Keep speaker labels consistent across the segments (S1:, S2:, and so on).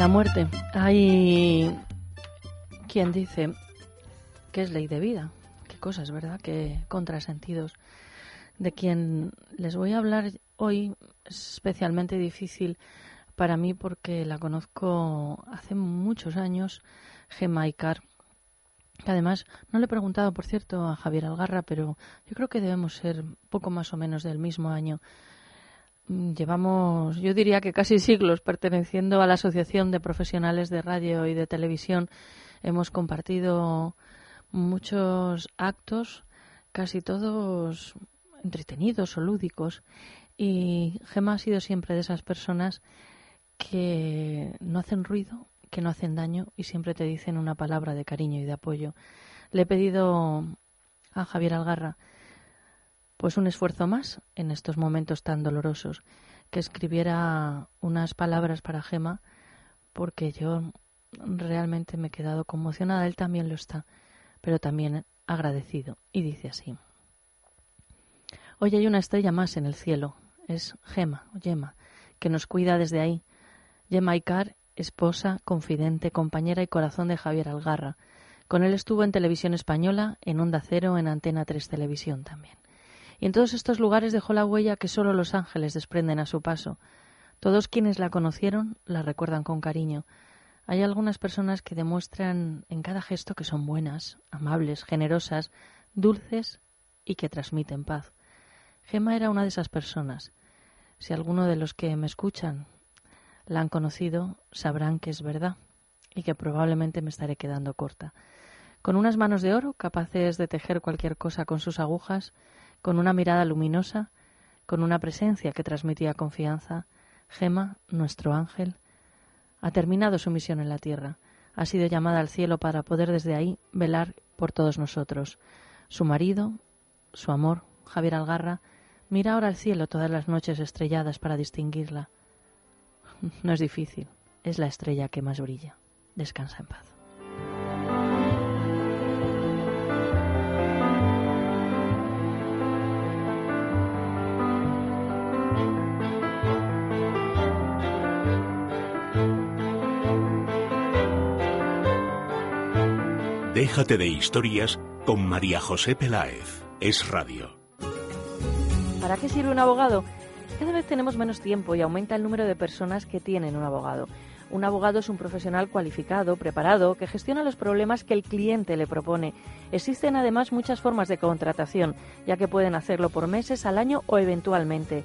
S1: La
S2: muerte. Hay quien dice que es ley de vida. Qué cosas, ¿verdad? Qué contrasentidos. De quien les voy a hablar hoy es especialmente difícil para mí porque la conozco hace muchos años, Gemma Icar. Que además, no le he preguntado, por cierto, a Javier Algarra, pero yo creo que debemos ser poco más o menos del mismo año. Mm, Llevamos, yo diría que casi siglos perteneciendo a la Asociación de Profesionales de Radio y de Televisión. Hemos compartido muchos actos, casi todos entretenidos o lúdicos. Y Gemma ha sido siempre de esas personas que no hacen ruido, que no hacen daño y siempre te dicen una palabra de cariño y de apoyo. Le he pedido a Javier Algarra pues un esfuerzo más en estos momentos tan dolorosos, que escribiera unas palabras para Gema, porque yo realmente me he quedado conmocionada, él también lo está, pero también agradecido. Y dice así. Hoy hay una estrella más en el cielo, es Gema, o Yema, que nos cuida desde ahí. Yema Icar, esposa, confidente, compañera y corazón de Javier Algarra. Con él estuvo en televisión española, en Onda Cero, en Antena 3 Televisión también. Y en todos estos lugares dejó la huella que solo los ángeles desprenden a su paso. Todos quienes la conocieron la recuerdan con cariño. Hay algunas personas que demuestran en cada gesto que son buenas, amables, generosas, dulces y que transmiten paz. Gema era una de esas personas. Si alguno de los que me escuchan la han conocido, sabrán que es verdad y que probablemente me estaré quedando corta. Con unas manos de oro, capaces de tejer cualquier cosa con sus agujas, con una mirada luminosa, con una presencia que transmitía confianza, Gema, nuestro ángel, ha terminado su misión en la tierra. Ha sido llamada al cielo para poder desde ahí velar por todos nosotros. Su marido, su amor, Javier Algarra, mira ahora al cielo todas las noches estrelladas para distinguirla. No es difícil, es la estrella que más brilla. Descansa en paz.
S3: Déjate de historias con María José Peláez. Es Radio.
S2: ¿Para qué sirve un abogado? Cada vez tenemos menos tiempo y aumenta el número de personas que tienen un abogado. Un abogado es un profesional cualificado, preparado, que gestiona los problemas que el cliente le propone. Existen además muchas formas de contratación, ya que pueden hacerlo por meses, al año o eventualmente.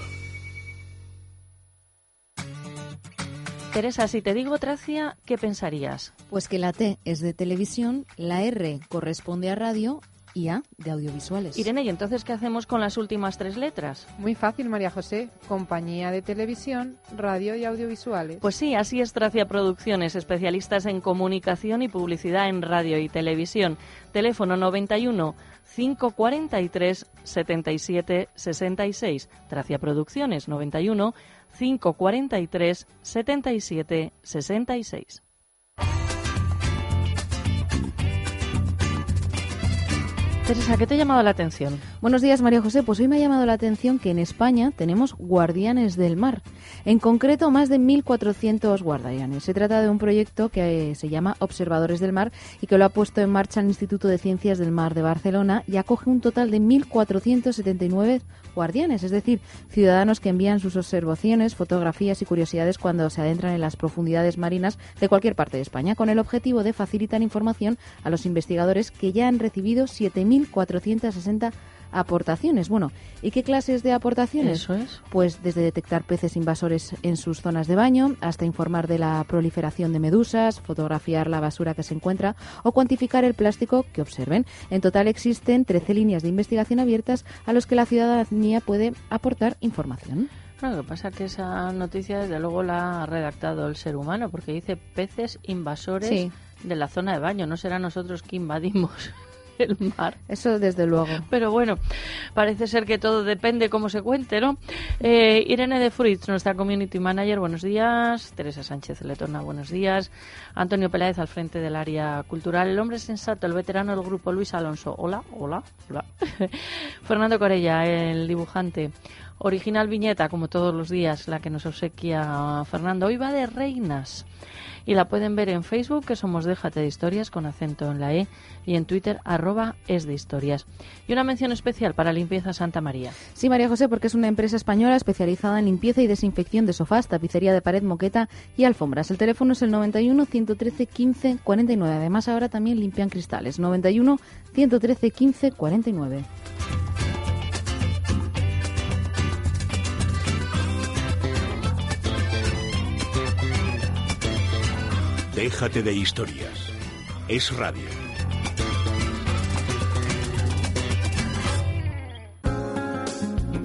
S2: Teresa, si te digo Tracia, ¿qué pensarías?
S4: Pues que la T es de televisión, la R corresponde a radio y A de audiovisuales.
S2: Irene, ¿y entonces qué hacemos con las últimas tres letras?
S5: Muy fácil, María José. Compañía de televisión, radio y audiovisuales.
S2: Pues sí, así es Tracia Producciones, especialistas en comunicación y publicidad en radio y televisión. Teléfono 91 543 77 66. Tracia Producciones 91 543 77 66. Teresa, ¿qué te ha llamado la atención?
S4: Buenos días, María José. Pues hoy me ha llamado la atención que en España tenemos guardianes del mar. En concreto, más de 1.400 guardianes. Se trata de un proyecto que eh, se llama Observadores del Mar y que lo ha puesto en marcha el Instituto de Ciencias del Mar de Barcelona y acoge un total de 1.479 guardianes, es decir, ciudadanos que envían sus observaciones, fotografías y curiosidades cuando se adentran en las profundidades marinas de cualquier parte de España, con el objetivo de facilitar información a los investigadores que ya han recibido 7.460 aportaciones. Bueno, ¿y qué clases de aportaciones?
S2: Eso es.
S4: Pues desde detectar peces invasores en sus zonas de baño hasta informar de la proliferación de medusas, fotografiar la basura que se encuentra o cuantificar el plástico que observen. En total existen 13 líneas de investigación abiertas a los que la ciudadanía puede aportar información.
S2: lo que pasa es que esa noticia desde luego la ha redactado el ser humano porque dice peces invasores de la zona de baño. No será nosotros que invadimos el mar.
S4: Eso desde luego.
S2: Pero bueno, parece ser que todo depende cómo se cuente, ¿no? Eh, Irene de Fruits, nuestra community manager, buenos días. Teresa Sánchez Letona, buenos días. Antonio Peláez al frente del área cultural. El hombre sensato, el veterano del grupo Luis Alonso. Hola, hola, hola. Fernando Corella, el dibujante. Original viñeta, como todos los días, la que nos obsequia Fernando. Hoy va de reinas y la pueden ver en Facebook, que somos Déjate de Historias con acento en la E, y en Twitter, arroba es de historias. Y una mención especial para Limpieza Santa María.
S4: Sí, María José, porque es una empresa española especializada en limpieza y desinfección de sofás, tapicería de pared, moqueta y alfombras. El teléfono es el 91 113 15 49. Además, ahora también limpian cristales. 91 113 15 49.
S3: Déjate de historias. Es radio.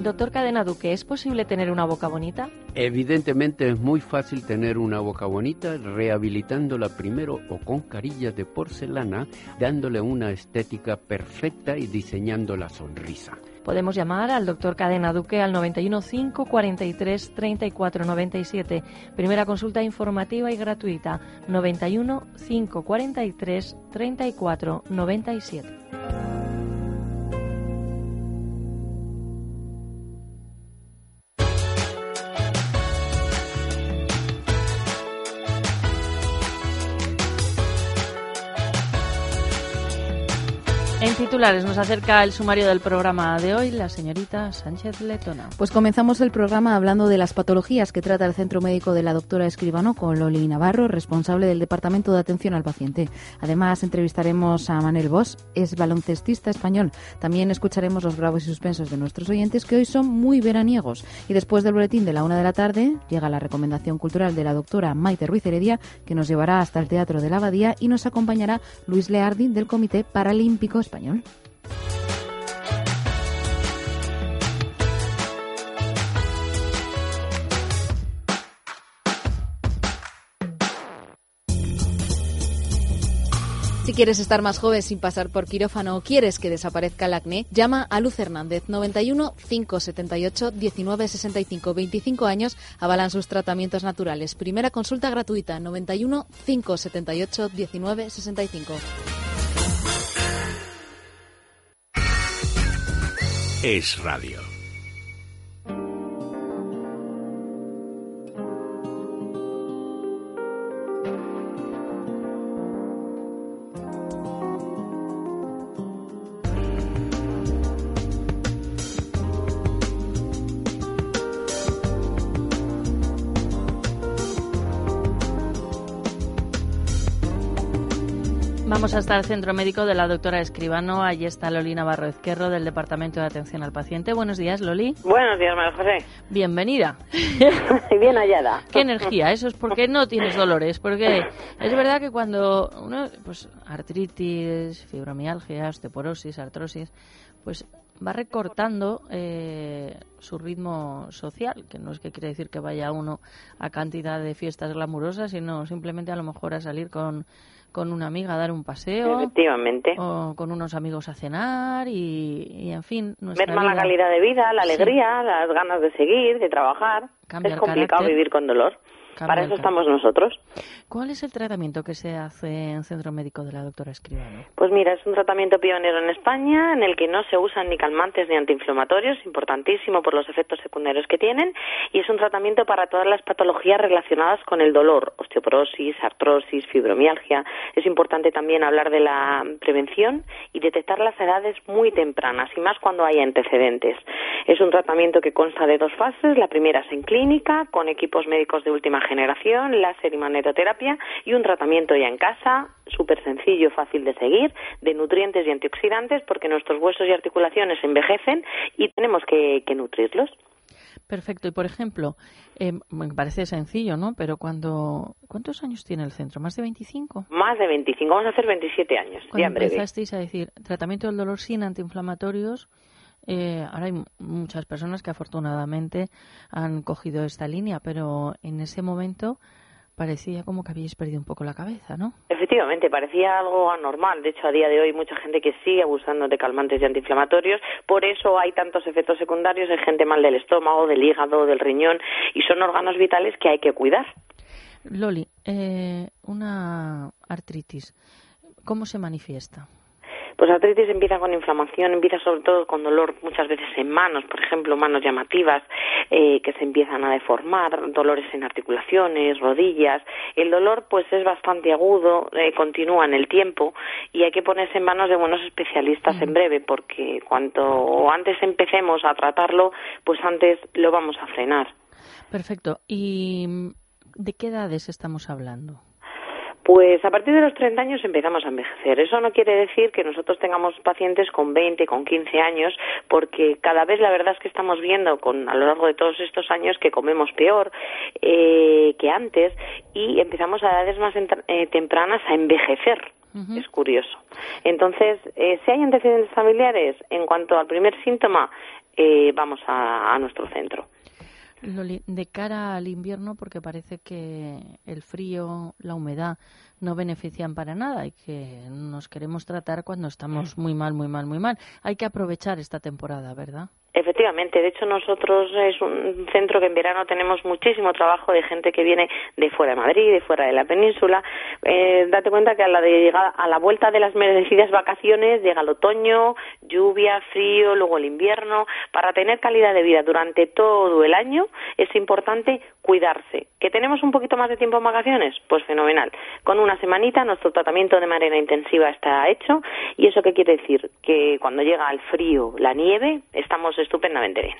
S2: Doctor Cadena Duque, ¿es posible tener una boca bonita?
S6: Evidentemente es muy fácil tener una boca bonita rehabilitándola primero o con carillas de porcelana, dándole una estética perfecta y diseñando la sonrisa.
S2: Podemos llamar al doctor Cadena Duque al 91 5 43 34 97. Primera consulta informativa y gratuita. 91 5 43 34 97. Titulares nos acerca el sumario del programa de hoy la señorita Sánchez Letona.
S4: Pues comenzamos el programa hablando de las patologías que trata el Centro Médico de la doctora Escribano con Loli Navarro, responsable del Departamento de Atención al Paciente. Además, entrevistaremos a Manel Bosch, es baloncestista español. También escucharemos los bravos y suspensos de nuestros oyentes que hoy son muy veraniegos. Y después del boletín de la una de la tarde llega la recomendación cultural de la doctora Maite Ruiz Heredia que nos llevará hasta el Teatro de la Abadía y nos acompañará Luis Leardi del Comité Paralímpico Español. Si quieres estar más joven sin pasar por quirófano o quieres que desaparezca el acné, llama a Luz Hernández 91 578 19 65 25 años. Avalan sus tratamientos naturales. Primera consulta gratuita 91 578 19
S3: Es radio.
S2: Vamos hasta el centro médico de la doctora Escribano. Allí está Loli Navarro Ezquerro del Departamento de Atención al Paciente. Buenos días, Loli.
S7: Buenos días, María José.
S2: Bienvenida.
S7: Bien hallada.
S2: Qué energía, eso es porque no tienes dolores. Porque es verdad que cuando uno, pues artritis, fibromialgia, osteoporosis, artrosis, pues va recortando eh, su ritmo social, que no es que quiere decir que vaya uno a cantidad de fiestas glamurosas, sino simplemente a lo mejor a salir con, con una amiga a dar un paseo.
S7: Efectivamente.
S2: O con unos amigos a cenar y, y en fin.
S7: Merma la
S2: vida-
S7: calidad de vida, la
S2: Sí.
S7: alegría, las ganas de seguir, de trabajar.
S2: Cambia
S7: es complicado
S2: carácter.
S7: vivir con dolor.
S2: Cambia
S7: Para eso
S2: carácter.
S7: estamos nosotros.
S2: ¿Cuál es el tratamiento que se hace en Centro Médico de la doctora Escribano?
S7: Pues mira, es un tratamiento pionero en España en el que no se usan ni calmantes ni antiinflamatorios, importantísimo por los efectos secundarios que tienen, y es un tratamiento para todas las patologías relacionadas con el dolor, osteoporosis, artrosis, fibromialgia. Es importante también hablar de la prevención y detectar las edades muy tempranas, y más cuando hay antecedentes. Es un tratamiento que consta de dos fases. La primera es en clínica, con equipos médicos de última generación, láser y magnetoterapia, y un tratamiento ya en casa, súper sencillo, fácil de seguir, de nutrientes y antioxidantes, porque nuestros huesos y articulaciones envejecen y tenemos que, que nutrirlos.
S2: Perfecto. Y por ejemplo, eh, me parece sencillo, ¿no? Pero cuando... ¿Cuántos años tiene el centro? ¿Más de 25?
S7: Más de 25. Vamos a hacer 27 años.
S2: Cuando
S7: ya breve.
S2: empezasteis a decir tratamiento del dolor sin antiinflamatorios, eh, ahora hay muchas personas que afortunadamente han cogido esta línea, pero en ese momento parecía como que habíais perdido un poco la cabeza, ¿no?
S7: Efectivamente, parecía algo anormal. De hecho, a día de hoy mucha gente que sigue abusando de calmantes y antiinflamatorios. Por eso hay tantos efectos secundarios. Hay gente mal del estómago, del hígado, del riñón. Y son órganos vitales que hay que cuidar.
S2: Loli, eh, una artritis, ¿cómo se manifiesta?
S7: Pues artritis empieza con inflamación, empieza sobre todo con dolor muchas veces en manos, por ejemplo, manos llamativas eh, que se empiezan a deformar, dolores en articulaciones, rodillas. El dolor pues es bastante agudo, eh, continúa en el tiempo y hay que ponerse en manos de buenos especialistas en breve porque cuanto antes empecemos a tratarlo, pues antes lo vamos a frenar.
S2: Perfecto. ¿Y de qué edades estamos hablando?
S7: Pues a partir de los 30 años empezamos a envejecer. Eso no quiere decir que nosotros tengamos pacientes con 20, con 15 años, porque cada vez la verdad es que estamos viendo con, a lo largo de todos estos años que comemos peor eh, que antes y empezamos a edades más eh, tempranas a envejecer. Es curioso. Entonces, eh, si hay antecedentes familiares, en cuanto al primer síntoma, eh, vamos a, a nuestro centro.
S2: Loli, de cara al invierno, porque parece que el frío, la humedad no benefician para nada y que nos queremos tratar cuando estamos muy mal, muy mal, muy mal. Hay que aprovechar esta temporada, ¿verdad?
S7: Efectivamente, de hecho nosotros es un centro que en verano tenemos muchísimo trabajo de gente que viene de fuera de Madrid, de fuera de la península. Eh, date cuenta que a la, de llegada- a la vuelta de las merecidas vacaciones llega el otoño, lluvia, frío, luego el invierno. Para tener calidad de vida durante todo el año es importante cuidarse. ¿Que tenemos un poquito más de tiempo en vacaciones? Pues fenomenal. Con una semanita nuestro tratamiento de manera intensiva está hecho y eso qué quiere decir? Que cuando llega el frío, la nieve, estamos estupendamente bien.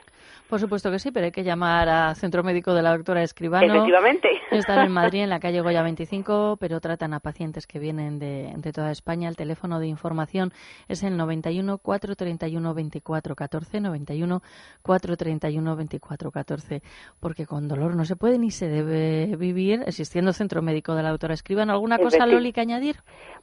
S2: Por supuesto que sí, pero hay que llamar al Centro Médico de la doctora Escribano.
S7: Efectivamente.
S2: Están en Madrid, en la calle Goya 25, pero tratan a pacientes que vienen de, de toda España. El teléfono de información es el 91 431 24 14, 91 431 24 14, porque con dolor no se puede ni se debe vivir existiendo Centro Médico de la doctora Escribano. ¿Alguna cosa, Loli, que añadir?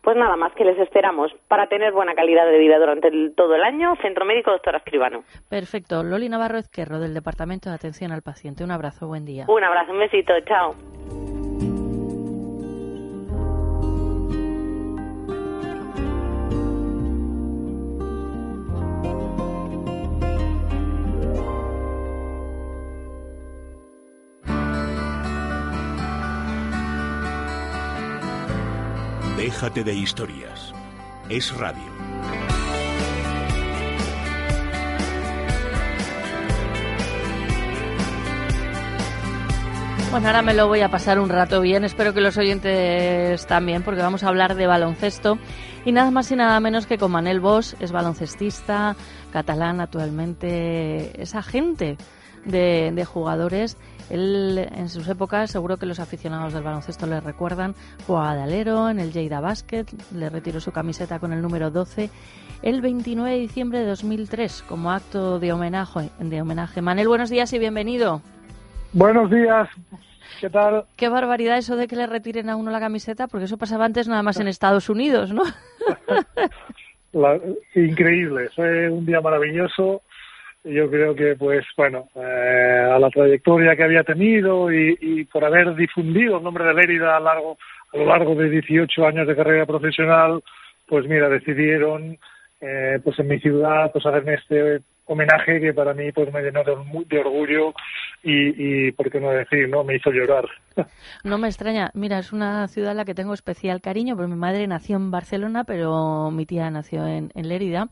S7: Pues nada más que les esperamos para tener buena calidad de vida durante el- todo el año. Centro Médico Doctora Escribano.
S2: Perfecto. Loli Navarro Ezquerro, del Departamento de Atención al Paciente. Un abrazo, buen día.
S7: Un abrazo, un besito, chao.
S3: Déjate de historias. Es radio.
S2: Bueno, ahora me lo voy a pasar un rato bien. Espero que los oyentes también, porque vamos a hablar de baloncesto. Y nada más y nada menos que con Manel Bosch, es baloncestista, catalán actualmente, es agente de, de jugadores. Él, en sus épocas, seguro que los aficionados del baloncesto le recuerdan, jugaba de alero en el Lleida Basket, le retiró su camiseta con el número 12 el 29 de diciembre de 2003 como acto de homenaje. De homenaje. Manel, buenos días y bienvenido.
S8: Buenos días, ¿qué tal?
S2: Qué barbaridad eso de que le retiren a uno la camiseta, porque eso pasaba antes nada más en Estados Unidos, ¿no?
S8: La- increíble, fue un día maravilloso. Yo creo que, pues, bueno, eh, a la trayectoria que había tenido y, y por haber difundido el nombre de Lérida a, largo, a lo largo de 18 años de carrera profesional, pues mira, decidieron, eh, pues en mi ciudad, pues hacerme este homenaje que para mí pues me llenó de, orgullo y, y, por qué no decir, ¿no? Me hizo llorar.
S2: No me extraña. Mira, es una ciudad a la que tengo especial cariño, porque mi madre nació en Barcelona, pero mi tía nació en, en Lérida.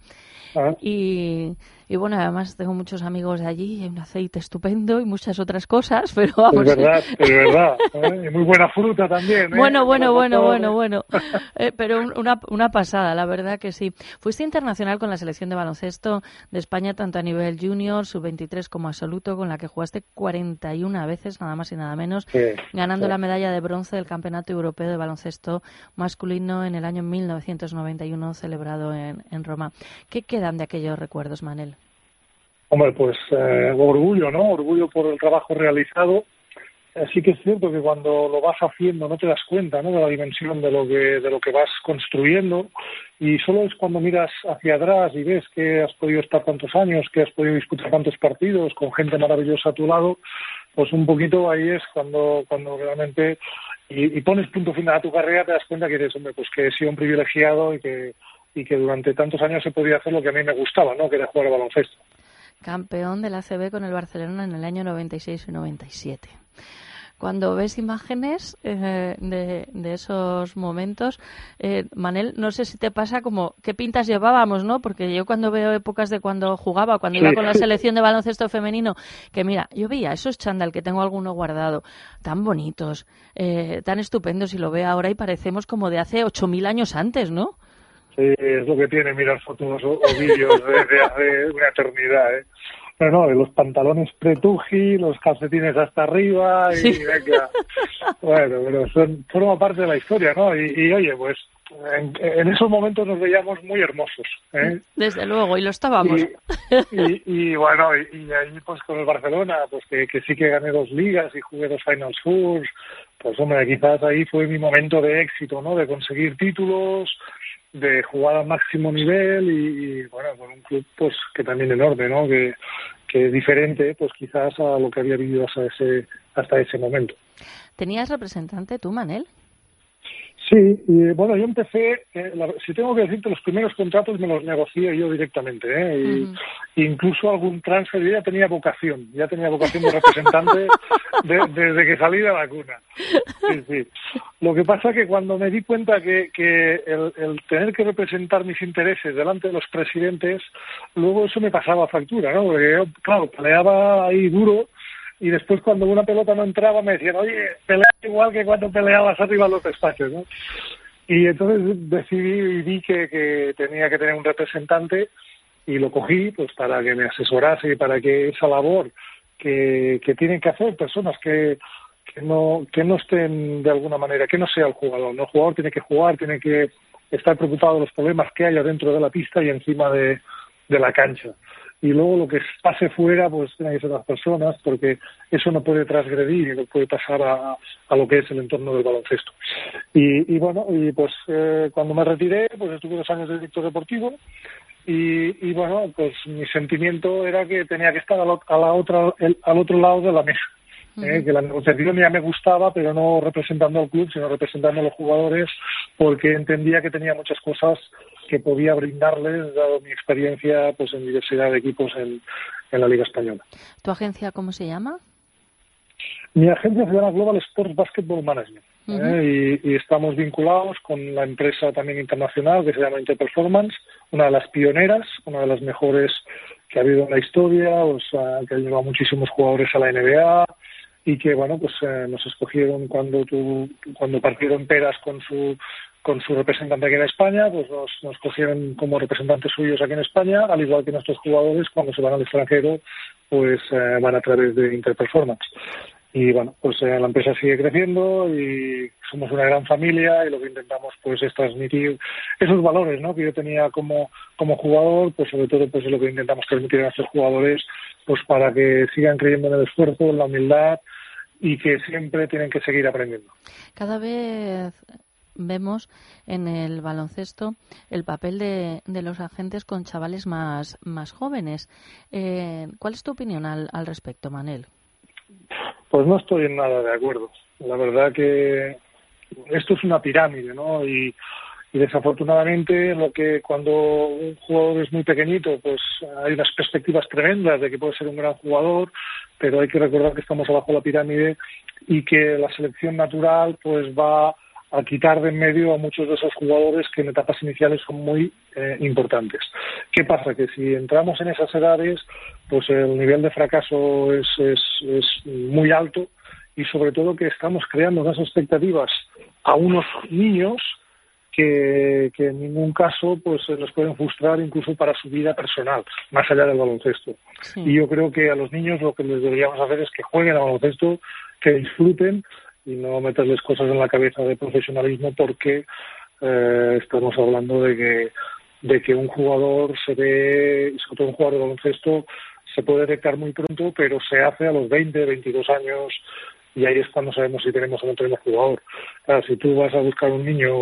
S2: Ah. Y, y, bueno, además tengo muchos amigos de allí, hay un aceite estupendo y muchas otras cosas, pero vamos.
S8: Es verdad, es verdad. ¿eh? Y muy buena fruta también. ¿eh?
S2: Bueno, bueno, bueno, bueno, bueno. Eh, pero una, una pasada, la verdad que sí. Fuiste internacional con la selección de baloncesto de España, tanto a nivel junior, sub-23 como absoluto, con la que jugaste 41 veces, nada más y nada menos, ganando la medalla de bronce del Campeonato Europeo de Baloncesto Masculino en el año 1991, celebrado en, en Roma. ¿Qué quedan de aquellos recuerdos, Manel?
S8: Hombre, pues eh, orgullo, ¿no? Orgullo por el trabajo realizado. Sí que es cierto que cuando lo vas haciendo no te das cuenta, ¿no? De la dimensión de lo que de lo que vas construyendo y solo es cuando miras hacia atrás y ves que has podido estar tantos años, que has podido disputar tantos partidos con gente maravillosa a tu lado, pues un poquito ahí es cuando cuando realmente y, pones punto final a tu carrera te das cuenta que eres hombre pues que he sido un privilegiado y que y que durante tantos años se podía hacer lo que a mí me gustaba, ¿no? Que era jugar al baloncesto
S2: campeón de la ACB con el Barcelona en el año 96 y 97. Cuando ves imágenes eh, de, de, esos momentos, eh, Manel, no sé si te pasa como qué pintas llevábamos, ¿no? Porque yo cuando veo épocas de cuando jugaba, cuando iba con la selección de baloncesto femenino, que mira, yo veía esos chándal que tengo alguno guardado, tan bonitos, eh, tan estupendos, y lo veo ahora y parecemos como de hace 8.000 años antes, ¿no?
S8: Sí, es lo que tiene mirar fotos o, vídeos de, hace una eternidad, ¿eh? Pero no, los pantalones pretuji, los calcetines hasta arriba y venga. Bueno, pero son, forma parte de la historia, ¿no? Y, oye, pues en, esos momentos nos veíamos muy hermosos. ¿eh?
S2: Desde luego, y lo estábamos.
S8: Y, y, bueno, y, ahí pues con el Barcelona, pues que, que, sí que gané dos ligas y jugué dos Final Fours, pues hombre, quizás ahí fue mi momento de éxito, ¿no? De conseguir títulos, de jugar al máximo nivel y, bueno, con un club pues que también enorme, ¿no? Que, que es diferente pues quizás a lo que había vivido hasta ese, hasta ese momento.
S2: ¿Tenías representante tú, Manel?
S8: Sí, y bueno, yo empecé, eh, si tengo que decirte, los primeros contratos me los negocié yo directamente, ¿eh? y, incluso algún transfer, yo ya tenía vocación, ya tenía vocación de representante desde que salí de la cuna. Sí, sí. Lo que pasa que cuando me di cuenta que, que el, el, tener que representar mis intereses delante de los presidentes, luego eso me pasaba factura, ¿no? Porque yo, claro, peleaba ahí duro y después cuando una pelota no entraba me decían, oye, pelea igual que cuando peleabas arriba en los despachos, ¿no? Y entonces decidí y vi que, que tenía que tener un representante y lo cogí pues para que me asesorase y para que esa labor que, que tienen que hacer personas que, que no que no estén de alguna manera, que no sea el jugador, ¿no? el jugador tiene que jugar, tiene que estar preocupado de los problemas que haya dentro de la pista y encima de, de la cancha y luego lo que pase fuera pues tiene que ser las personas porque eso no puede transgredir y no puede pasar a, a lo que es el entorno del baloncesto. Y, y bueno y pues eh, cuando me retiré pues estuve dos años de director deportivo y, y bueno pues mi sentimiento era que tenía que estar al, a la otra el, al otro lado de la mesa ¿eh? que la negociación ya me gustaba, pero no representando al club, sino representando a los jugadores, porque entendía que tenía muchas cosas que podía brindarles, dado mi experiencia pues en diversidad de equipos en, en la Liga Española.
S2: ¿Tu agencia cómo se llama?
S8: Mi agencia se llama Global Sports Basketball Management ¿eh? y, y, estamos vinculados con la empresa también internacional que se llama Interperformance, una de las pioneras, una de las mejores que ha habido en la historia, o sea, que ha llevado muchísimos jugadores a la NBA, y que bueno pues eh, nos escogieron cuando tu, cuando partieron peras con su con su representante aquí en España, pues nos, nos cogieron como representantes suyos aquí en España, al igual que nuestros jugadores cuando se van al extranjero, pues eh, van a través de Interperformance. Y bueno, pues eh, la empresa sigue creciendo y somos una gran familia y lo que intentamos pues es transmitir esos valores ¿no? que yo tenía como, como jugador, pues sobre todo pues es lo que intentamos transmitir a nuestros jugadores pues para que sigan creyendo en el esfuerzo, en la humildad y que siempre tienen que seguir aprendiendo.
S2: Cada vez vemos en el baloncesto el papel de, de los agentes con chavales más, más jóvenes. Eh, ¿Cuál es tu opinión al, al respecto, Manel?
S8: Pues no estoy en nada de acuerdo. La verdad que esto es una pirámide, ¿no? Y, y desafortunadamente lo que cuando un jugador es muy pequeñito pues hay unas perspectivas tremendas de que puede ser un gran jugador pero hay que recordar que estamos abajo de la pirámide y que la selección natural pues va a quitar de en medio a muchos de esos jugadores que en etapas iniciales son muy eh, importantes. ¿Qué pasa? Que si entramos en esas edades, pues el nivel de fracaso es, es, es muy alto y sobre todo que estamos creando unas expectativas a unos niños que, en ningún caso pues se les pueden frustrar incluso para su vida personal, más allá del baloncesto. Y yo creo que a los niños lo que les deberíamos hacer es que jueguen al baloncesto, que disfruten y no meterles cosas en la cabeza de profesionalismo porque eh, estamos hablando de que de que un jugador se ve, sobre todo un jugador de baloncesto, se puede detectar muy pronto, pero se hace a los 20, 22 años, y ahí es cuando sabemos si tenemos o no tenemos jugador. Claro, si tú vas a buscar un niño,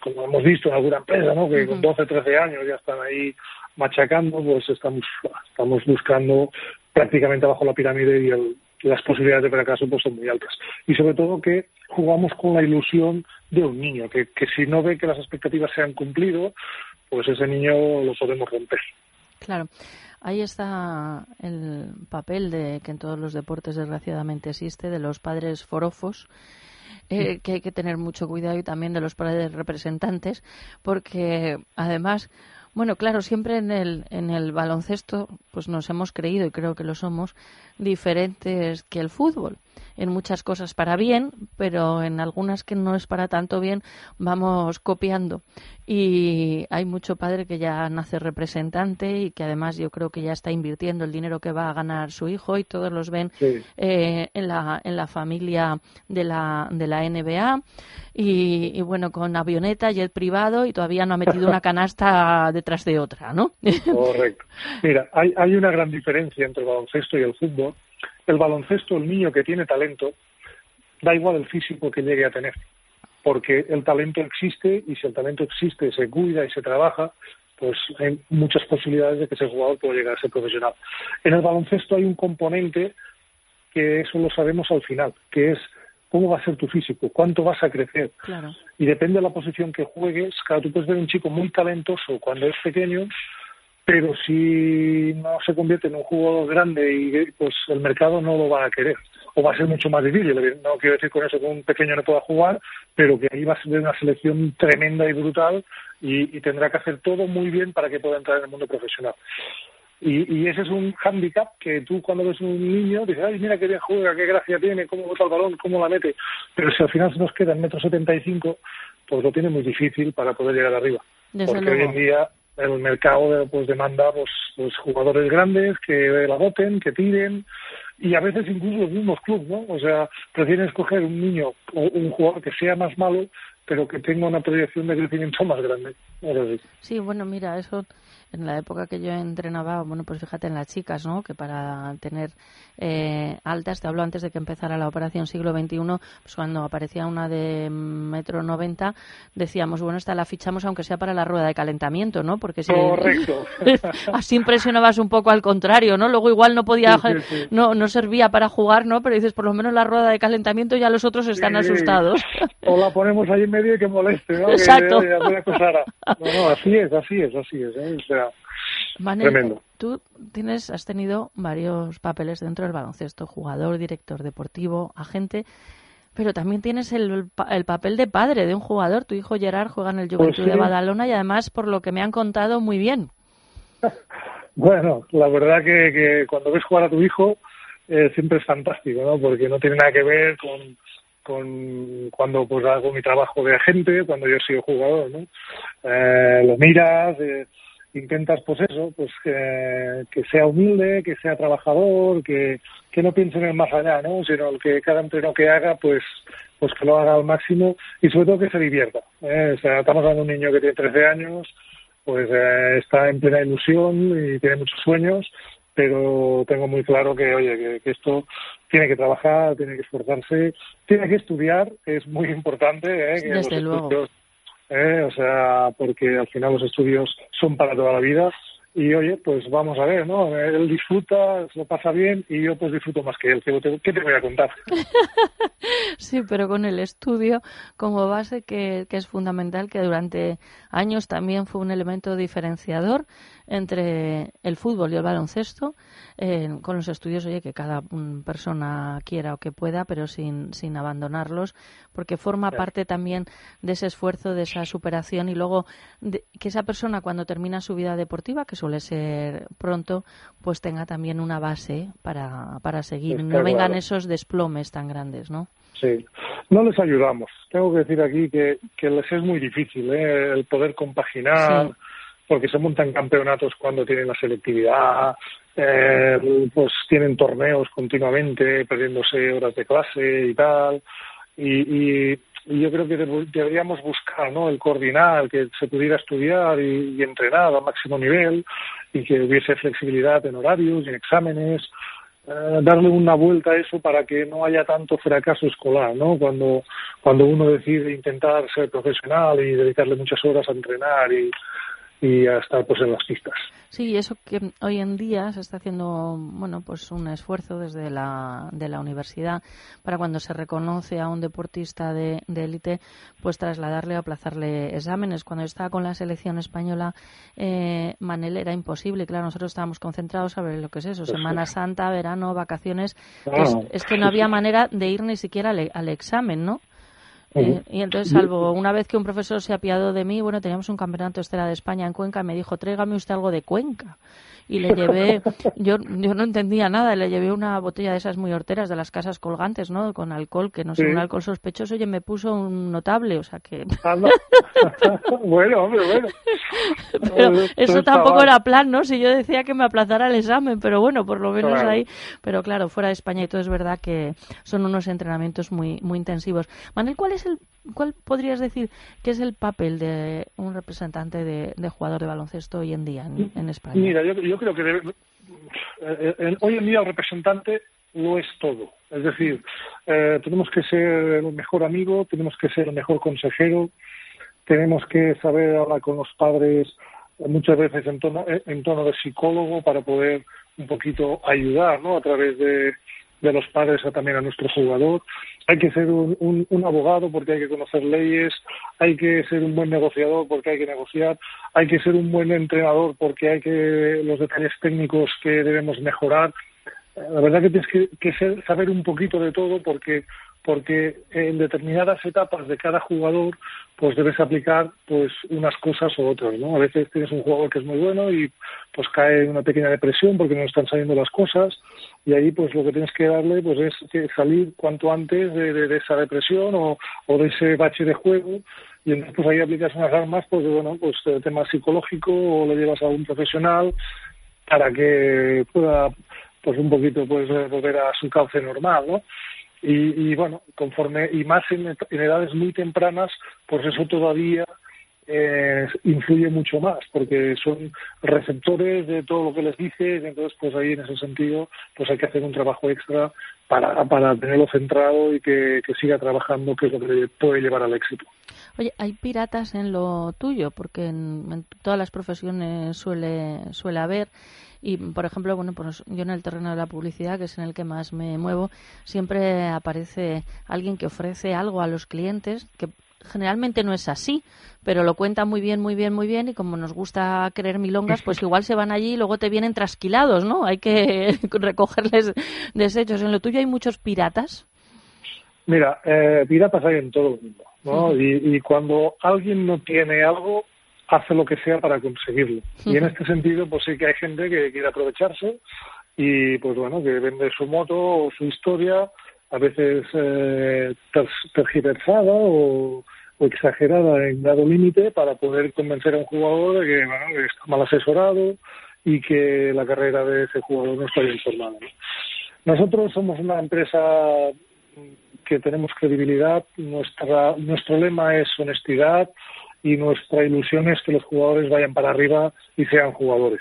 S8: como hemos visto en alguna empresa, ¿no? que con 12, 13 años ya están ahí machacando, pues estamos, estamos buscando prácticamente abajo la pirámide y el, las posibilidades de fracaso pues son muy altas. Y sobre todo que jugamos con la ilusión de un niño, que, que si no ve que las expectativas se han cumplido, pues ese niño lo podemos romper.
S2: Claro. Ahí está el papel de que en todos los deportes desgraciadamente existe de los padres forofos. Eh, que hay que tener mucho cuidado y también de los padres representantes porque además bueno, claro, siempre en el, en el baloncesto pues nos hemos creído, y creo que lo somos, diferentes que el fútbol. En muchas cosas para bien, pero en algunas que no es para tanto bien, vamos copiando. Y hay mucho padre que ya nace representante y que además yo creo que ya está invirtiendo el dinero que va a ganar su hijo y todos los ven eh, en, la, en la familia de la, de la NBA. Y, bueno, con avioneta, y el privado y todavía no ha metido una canasta detrás de otra, ¿no?
S8: Correcto. Mira, hay, hay una gran diferencia entre el baloncesto y el fútbol. El baloncesto, el niño que tiene talento, da igual el físico que llegue a tener, porque el talento existe y si el talento existe, se cuida y se trabaja, pues hay muchas posibilidades de que ese jugador pueda llegar a ser profesional. En el baloncesto hay un componente que eso lo sabemos al final, que es cómo va a ser tu físico, cuánto vas a crecer. Y depende de la posición que juegues, claro, tú puedes ver un chico muy talentoso cuando es pequeño, pero si no se convierte en un jugador grande y pues el mercado no lo va a querer o va a ser mucho más difícil. No quiero decir con eso que un pequeño no pueda jugar, pero que ahí va a ser una selección tremenda y brutal y, y tendrá que hacer todo muy bien para que pueda entrar en el mundo profesional. Y, y, ese es un hándicap que tú cuando ves un niño dices, ay, mira qué bien juega, qué gracia tiene, cómo bota el balón, cómo la mete. Pero si al final se nos queda en metro setenta y cinco, pues lo tiene muy difícil para poder llegar arriba. Porque hoy en día el mercado pues demanda pues, pues jugadores grandes que la voten, que tiren y a veces incluso los mismos clubes, ¿no? O sea, prefieren escoger un niño o un jugador que sea más malo pero que tenga una proyección de crecimiento más grande.
S2: Sí, bueno, mira, eso en la época que yo entrenaba, bueno, pues fíjate en las chicas, ¿no? Que para tener eh, altas, te hablo antes de que empezara la operación siglo XXI, pues cuando aparecía una de metro noventa, decíamos, bueno, esta la fichamos aunque sea para la rueda de calentamiento, ¿no? Porque si
S8: Correcto.
S2: así impresionabas un poco al contrario, ¿no? Luego igual no podía, no no servía para jugar, ¿no? Pero dices, por lo menos la rueda de calentamiento ya los otros están asustados.
S8: o la ponemos ahí en medio y que moleste, ¿no?
S2: Exacto.
S8: no, no, así es, así es, así es. ¿eh? O sea, tremendo.
S2: Tú tienes, has tenido varios papeles dentro del baloncesto, jugador, director deportivo, agente, pero también tienes el, el papel de padre de un jugador. Tu hijo Gerard juega en el pues Juventud de Badalona y además, por lo que me han contado, muy bien.
S8: Bueno, la verdad que, que cuando ves jugar a tu hijo eh, siempre es fantástico, ¿no? Porque no tiene nada que ver con con cuando pues hago mi trabajo de agente, cuando yo he sido jugador, ¿no? Eh, lo miras, eh, intentas pues eso, pues que, que, sea humilde, que sea trabajador, que, que no piense en el más allá, ¿no? Sino que cada entreno que haga, pues pues que lo haga al máximo y sobre todo que se divierta. ¿eh? O sea, estamos hablando de un niño que tiene 13 años, pues eh, está en plena ilusión y tiene muchos sueños pero tengo muy claro que, oye, que, esto tiene que trabajar, tiene que esforzarse, tiene que estudiar, es muy importante. ¿eh?
S2: Desde luego.
S8: ¿Eh? o sea, porque al final los estudios son para toda la vida y oye, pues vamos a ver, ¿no? Él disfruta, se lo pasa bien y yo pues disfruto más que él. ¿Qué te, qué te voy a contar?
S2: sí, pero con el estudio como base que, es fundamental, que durante años también fue un elemento diferenciador entre el fútbol y el baloncesto, eh, con los estudios, oye, que cada persona quiera o que pueda, pero sin, sin abandonarlos, porque forma parte también de ese esfuerzo, de esa superación y luego que esa persona cuando termina su vida deportiva, que suele ser pronto, pues tenga también una base para, para seguir. no vengan esos desplomes tan grandes, ¿no?
S8: Sí, no les ayudamos. Tengo que decir aquí que, que les es muy difícil ¿eh? el poder compaginar porque se montan campeonatos cuando tienen la selectividad, eh, pues tienen torneos continuamente, perdiéndose horas de clase y tal. Y, y, yo creo que deberíamos buscar ¿no? el coordinar, que se pudiera estudiar y, entrenar a máximo nivel y que hubiese flexibilidad en horarios y en exámenes. Eh, darle una vuelta a eso para que no haya tanto fracaso escolar, ¿no? Cuando, cuando uno decide intentar ser profesional y dedicarle muchas horas a entrenar y, y a estar pues en las pistas.
S2: Sí, eso que hoy en día se está haciendo, bueno, pues un esfuerzo desde la, de la universidad para cuando se reconoce a un deportista de élite, pues trasladarle o aplazarle exámenes. Cuando estaba con la selección española, eh, Manel era imposible. Claro, nosotros estábamos concentrados a ver lo que es eso, Semana Santa, verano, vacaciones. es, que no había manera de ir ni siquiera al examen, ¿no? Eh, y entonces, salvo una vez que un profesor se apiadó de mí, bueno, teníamos un campeonato estela de España en Cuenca, y me dijo, tráigame usted algo de Cuenca y le llevé, yo, yo no entendía nada, le llevé una botella de esas muy horteras de las casas colgantes, ¿no? Con alcohol, que no sé, un alcohol sospechoso, y me puso un notable, o sea que...
S8: bueno, hombre, bueno.
S2: Pero eso tampoco era plan, ¿no? Si yo decía que me aplazara el examen, pero bueno, por lo menos ahí. Pero claro, fuera de España y todo es verdad que son unos entrenamientos muy, muy intensivos. Manuel, ¿cuál es el ¿Cuál podrías decir que es el papel de un representante de, jugador de baloncesto hoy en día en, España?
S8: Mira, yo, creo que eh, eh, hoy en día el representante lo es todo. Es decir, eh, tenemos que ser el mejor amigo, tenemos que ser el mejor consejero, tenemos que saber hablar con los padres muchas veces en tono, en tono de psicólogo para poder un poquito ayudar ¿no? a través de, de los padres a, también a nuestro jugador. Hay que ser un, abogado porque hay que conocer leyes, hay que ser un buen negociador porque hay que negociar, hay que ser un buen entrenador porque hay que los detalles técnicos que debemos mejorar. La verdad que tienes que, que saber un poquito de todo porque porque en determinadas etapas de cada jugador pues debes aplicar pues unas cosas o otras, ¿no? A veces tienes un jugador que es muy bueno y pues cae en una pequeña depresión porque no están saliendo las cosas y ahí pues lo que tienes que darle pues es salir cuanto antes de, esa depresión o, o, de ese bache de juego y entonces pues ahí aplicas unas armas pues bueno pues tema psicológico o lo llevas a un profesional para que pueda pues un poquito pues volver a su cauce normal, ¿no? Y, bueno, conforme, y más en, edades muy tempranas, pues eso todavía eh, influye mucho más, porque son receptores de todo lo que les dices, entonces pues ahí en ese sentido pues hay que hacer un trabajo extra para, para tenerlo centrado y que, siga trabajando, que es lo que puede llevar al éxito.
S2: Oye, hay piratas en lo tuyo, porque en, todas las profesiones suele, suele haber. Y, por ejemplo, bueno, pues yo en el terreno de la publicidad, que es en el que más me muevo, siempre aparece alguien que ofrece algo a los clientes que generalmente no es así, pero lo cuenta muy bien, muy bien, muy bien y como nos gusta creer milongas, pues igual se van allí y luego te vienen trasquilados, ¿no? Hay que recogerles desechos. ¿En lo tuyo hay muchos piratas?
S8: Mira, eh, piratas hay en todo el mundo, ¿no? y, y, cuando alguien no tiene algo, hace lo que sea para conseguirlo. Y en este sentido, pues sí que hay gente que quiere aprovecharse y, pues bueno, que vende su moto o su historia, a veces eh, tergiversada o, exagerada en dado límite para poder convencer a un jugador de que, bueno, está mal asesorado y que la carrera de ese jugador no está bien formada. Nosotros somos una empresa que tenemos credibilidad, nuestra, nuestro lema es honestidad, y nuestra ilusión es que los jugadores vayan para arriba y sean jugadores.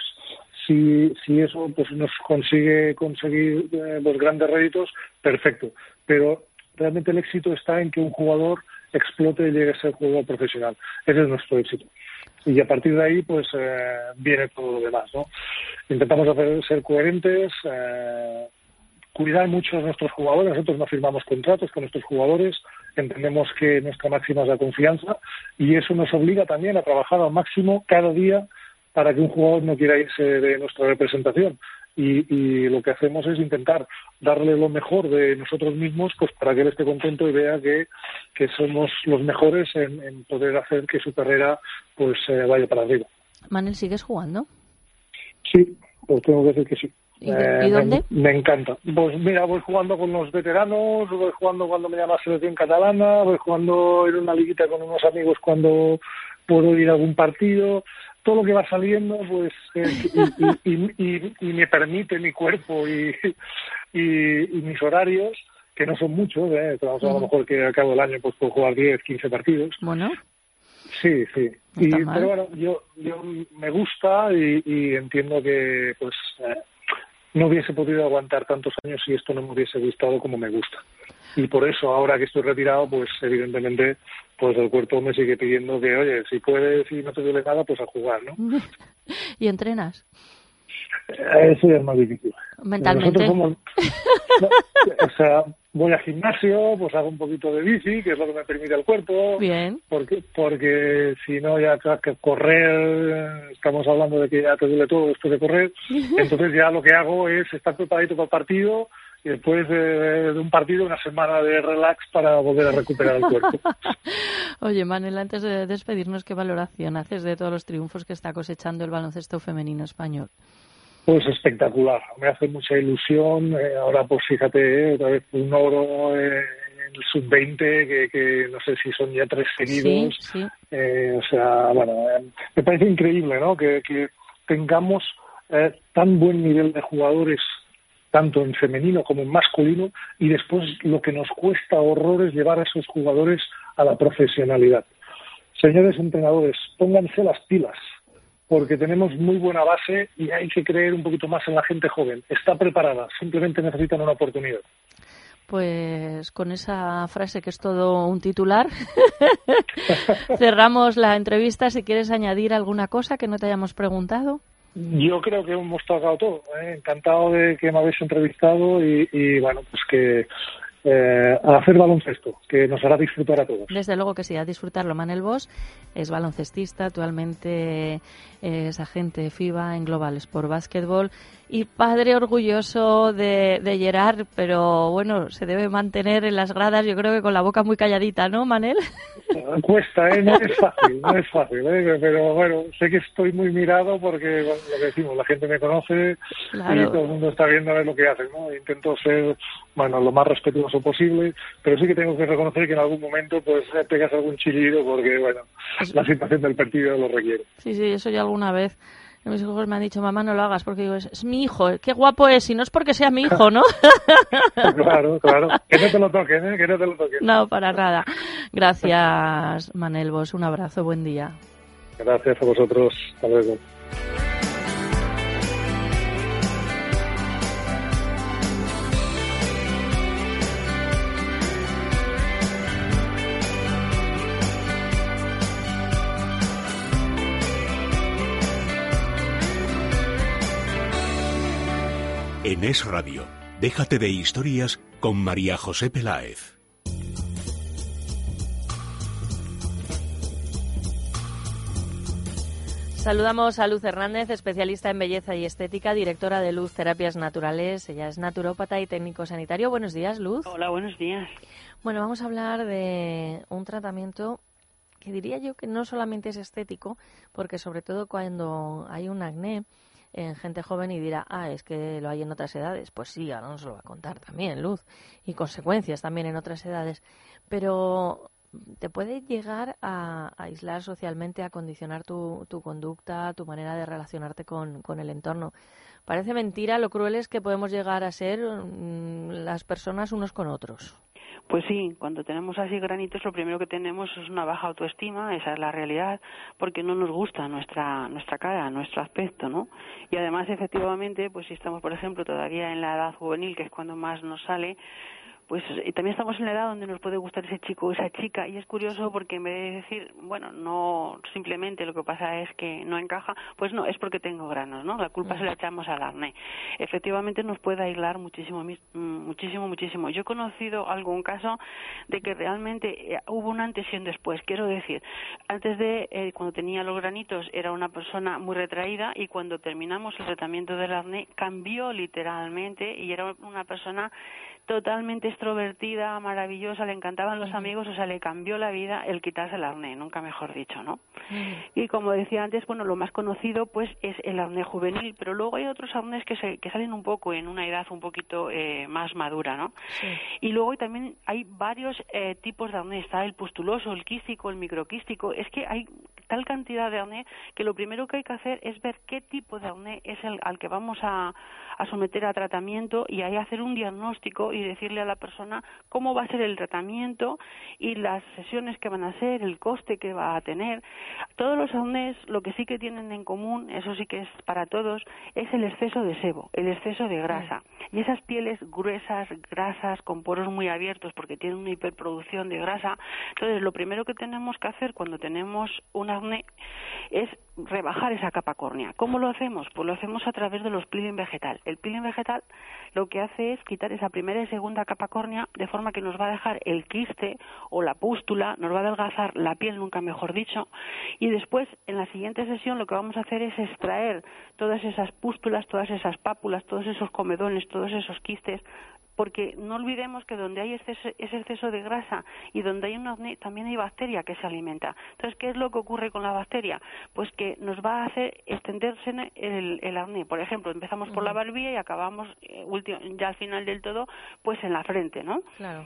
S8: Si, si eso pues nos consigue conseguir eh, los grandes réditos, perfecto. Pero realmente el éxito está en que un jugador explote y llegue a ser jugador profesional. Ese es nuestro éxito. y a partir de ahí pues eh, viene todo lo demás, ¿no? Intentamos hacer, ser coherentes, eh, cuidar mucho a nuestros jugadores. Nosotros no firmamos contratos con nuestros jugadores, entendemos que nuestra máxima es la confianza y eso nos obliga también a trabajar al máximo cada día para que un jugador no quiera irse de nuestra representación. Y, lo que hacemos es intentar darle lo mejor de nosotros mismos pues para que él esté contento y vea que, que somos los mejores en, poder hacer que su carrera pues eh, vaya para arriba.
S2: Manel, ¿sigues jugando?
S8: Sí, pues tengo que decir que sí.
S2: ¿Y, eh, dónde?
S8: Me, encanta. Pues mira, voy jugando con los veteranos, voy jugando cuando me llama la selección catalana, voy jugando en una liguita con unos amigos cuando puedo ir a algún partido. Todo lo que va saliendo, pues, y, me permite mi cuerpo y, mis horarios, que no son muchos, ¿eh? a lo mejor que al cabo del año pues puedo jugar 10, 15 partidos.
S2: Bueno.
S8: Sí, sí. Y, pero bueno, yo, yo me gusta y, entiendo que pues eh, no hubiese podido aguantar tantos años si esto no me hubiese gustado como me gusta. Y por eso, ahora que estoy retirado, pues evidentemente, pues el cuerpo me sigue pidiendo que, oye, si puedes y no te duele nada, pues a jugar, ¿no?
S2: ¿Y entrenas?
S8: Eh, eso es más difícil.
S2: Mentalmente.
S8: o sea, voy al gimnasio, pues hago un poquito de bici, que es lo que me permite el cuerpo.
S2: Bien.
S8: Porque, porque si no, ya que correr, estamos hablando de que ya te duele todo después de correr. Entonces ya lo que hago es estar preparadito para el partido y después de, un partido una semana de relax para volver a recuperar el cuerpo.
S2: Oye, Manel, antes de despedirnos, ¿qué valoración haces de todos los triunfos que está cosechando el baloncesto femenino español?
S8: Pues espectacular, me hace mucha ilusión. Eh, ahora, pues fíjate, eh, otra vez un oro en el sub-20, que, que, no sé si son ya tres seguidos. Eh, o sea, bueno, me parece increíble, ¿no? Que, que tengamos tan buen nivel de jugadores, tanto en femenino como en masculino, y después lo que nos cuesta horrores llevar a esos jugadores a la profesionalidad. Señores entrenadores, pónganse las pilas porque tenemos muy buena base y hay que creer un poquito más en la gente joven. Está preparada, simplemente necesitan una oportunidad.
S2: Pues con esa frase que es todo un titular, cerramos la entrevista. Si quieres añadir alguna cosa que no te hayamos preguntado.
S8: Yo creo que hemos tocado todo. ¿eh? Encantado de que me habéis entrevistado y, y bueno, pues que eh, a hacer baloncesto, que nos hará disfrutar a todos.
S2: Desde luego que sí, a disfrutarlo. Manel Bosch es baloncestista, actualmente es agente FIBA en Global Sport Basketball y padre orgulloso de, de Gerard, pero bueno, se debe mantener en las gradas, yo creo que con la boca muy calladita, ¿no, Manel?
S8: Cuesta, ¿eh? no es fácil, no es fácil, ¿eh? pero bueno, sé que estoy muy mirado porque lo que decimos, la gente me conoce y todo el mundo está viendo a ver lo que hacen, ¿no? Intento ser, bueno, lo más respetuoso posible, pero sí que tengo que reconocer que en algún momento pues pegas algún chillido porque, bueno, la situación del partido lo requiere.
S2: Sí, sí, eso ya alguna vez mis hijos me han dicho, mamá, no lo hagas, porque digo, es, mi hijo, qué guapo es, y no es porque sea mi hijo, ¿no?
S8: claro, claro. Que no te lo toquen, ¿eh? Que no te lo toquen.
S2: No, para nada. Gracias, Manel Vos. Un abrazo, buen día.
S8: Gracias a vosotros. Hasta luego.
S3: Es Radio, déjate de historias con María José Peláez.
S2: Saludamos a Luz Hernández, especialista en belleza y estética, directora de Luz Terapias Naturales. Ella es naturópata y técnico sanitario. Buenos días, Luz.
S9: Hola, buenos días.
S2: Bueno, vamos a hablar de un tratamiento que diría yo que no solamente es estético, porque sobre todo cuando hay un acné, en gente joven y dirá, ah, es que lo hay en otras edades. Pues sí, ahora nos lo va a contar también, Luz, y consecuencias también en otras edades. Pero te puede llegar a, aislar socialmente, a condicionar tu, conducta, tu manera de relacionarte con, con el entorno. Parece mentira lo cruel es que podemos llegar a ser mm, las personas unos con otros.
S9: Pues sí, cuando tenemos así granitos lo primero que tenemos es una baja autoestima, esa es la realidad, porque no nos gusta nuestra nuestra cara, nuestro aspecto, ¿no? Y además efectivamente, pues si estamos por ejemplo todavía en la edad juvenil, que es cuando más nos sale, pues y también estamos en la edad donde nos puede gustar ese chico o esa chica y es curioso porque en vez de decir, bueno, no simplemente lo que pasa es que no encaja, pues no, es porque tengo granos, ¿no? La culpa se la echamos al arné. Efectivamente nos puede aislar muchísimo, muchísimo, muchísimo. Yo he conocido algún caso de que realmente eh, hubo un antes y un después. Quiero decir, antes de, eh, cuando tenía los granitos, era una persona muy retraída y cuando terminamos el tratamiento del arné cambió literalmente y era una persona totalmente extrovertida, maravillosa, le encantaban los amigos, o sea, le cambió la vida el quitarse el arné, nunca mejor dicho, ¿no? Y como decía antes, bueno, lo más conocido pues es el arné juvenil, pero luego hay otros arnés que, se, que salen un poco en una edad un poquito eh, más madura, ¿no? Y luego también hay varios eh, tipos de arné, está el pustuloso, el quístico, el microquístico, es que hay tal cantidad de arné que lo primero que hay que hacer es ver qué tipo de arné es el al que vamos a, a someter a tratamiento y ahí hacer un diagnóstico y decirle a la persona cómo va a ser el tratamiento y las sesiones que van a ser, el coste que va a tener. Todos los AUNES lo que sí que tienen en común, eso sí que es para todos, es el exceso de sebo, el exceso de grasa. Y esas pieles gruesas, grasas, con poros muy abiertos porque tienen una hiperproducción de grasa. Entonces, lo primero que tenemos que hacer cuando tenemos un es rebajar esa capa córnea. ¿Cómo lo hacemos? Pues lo hacemos a través de los peeling vegetal. El peeling vegetal lo que hace es quitar esa primera y segunda capa córnea de forma que nos va a dejar el quiste o la pústula, nos va a adelgazar la piel, nunca mejor dicho, y después en la siguiente sesión lo que vamos a hacer es extraer todas esas pústulas, todas esas pápulas, todos esos comedones, todos esos quistes, porque no olvidemos que donde hay ese exceso de grasa y donde hay un acné también hay bacteria que se alimenta. Entonces, ¿qué es lo que ocurre con la bacteria? Pues que nos va a hacer extenderse el, el acné. Por ejemplo, empezamos por la barbilla y acabamos eh, ya al final del todo, pues en la frente, ¿no?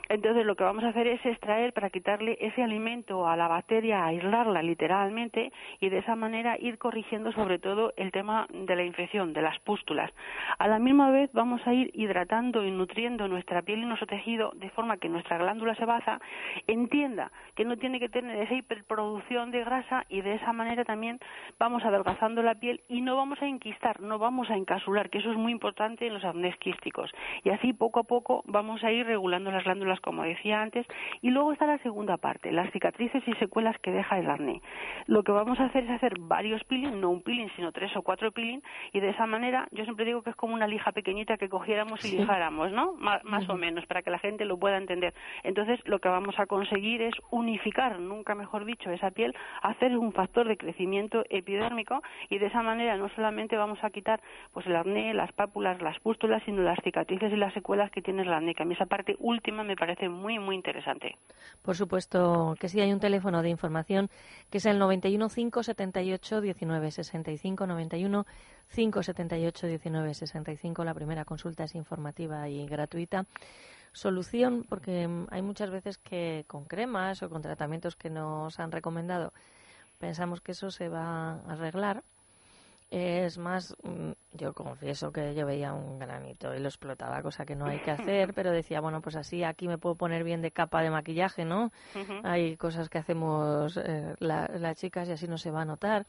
S9: Entonces, lo que vamos a hacer es extraer para quitarle ese alimento a la bacteria, aislarla literalmente y de esa manera ir corrigiendo sobre todo el tema de la infección, de las pústulas. A la misma vez vamos a ir hidratando y nutriendo nuestra piel y nuestro tejido de forma que nuestra glándula sebácea entienda que no tiene que tener esa hiperproducción de grasa y de esa manera también vamos adelgazando la piel y no vamos a enquistar, no vamos a encasular, que eso es muy importante en los acnés quísticos. Y así poco a poco vamos a ir regulando las glándulas, como decía antes. Y luego está la segunda parte, las cicatrices y secuelas que deja el acné. Lo que vamos a hacer es hacer varios peeling, no un peeling, sino tres o cuatro peeling, y de esa manera yo siempre digo que es como una lija pequeñita que cogiéramos y lijáramos, ¿no? Más, o menos, para que la gente lo pueda entender. Entonces, lo que vamos a conseguir es unificar, nunca mejor dicho, esa piel, hacer un factor de crecimiento epidérmico y de esa manera no solamente vamos a quitar pues el acné, las pápulas, las pústulas, sino las cicatrices y las secuelas que tiene el acné, que a mí esa parte última me parece muy, muy interesante.
S2: Por supuesto que sí, hay un teléfono de información que es el 91 578 19 65 91 578 19 65. La primera consulta es informativa y gratuita. Solución, porque mm, hay muchas veces que con cremas o con tratamientos que nos han recomendado pensamos que eso se va a arreglar. Es más, mm, yo confieso que yo veía un granito y lo explotaba, cosa que no hay que hacer, pero decía, bueno, pues así aquí me puedo poner bien de capa de maquillaje, ¿no? Hay cosas que hacemos eh, las chicas y así no se va a notar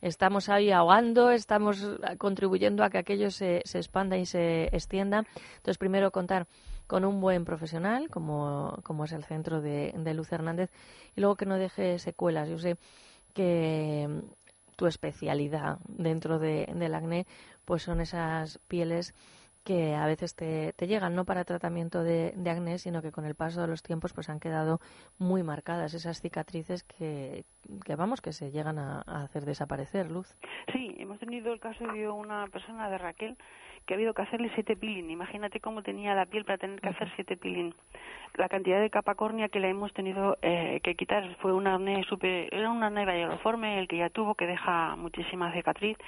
S2: estamos ahí ahogando, estamos contribuyendo a que aquello se, se expanda y se extienda. Entonces, primero contar con un buen profesional, como, como es el centro de, de Luz Hernández, y luego que no deje secuelas. Yo sé que tu especialidad dentro de, del acné pues son esas pieles que a veces te, te llegan no para tratamiento de, de, acné, sino que con el paso de los tiempos pues han quedado muy marcadas esas cicatrices que, que vamos, que se llegan a, a hacer desaparecer, Luz.
S9: Sí, hemos tenido el caso de una persona de Raquel que ha habido que hacerle siete peeling. Imagínate cómo tenía la piel para tener que hacer siete peeling. La cantidad de capa córnea que le hemos tenido eh, que quitar fue un arnés super, era un arnés el que ya tuvo, que deja muchísima cicatriz.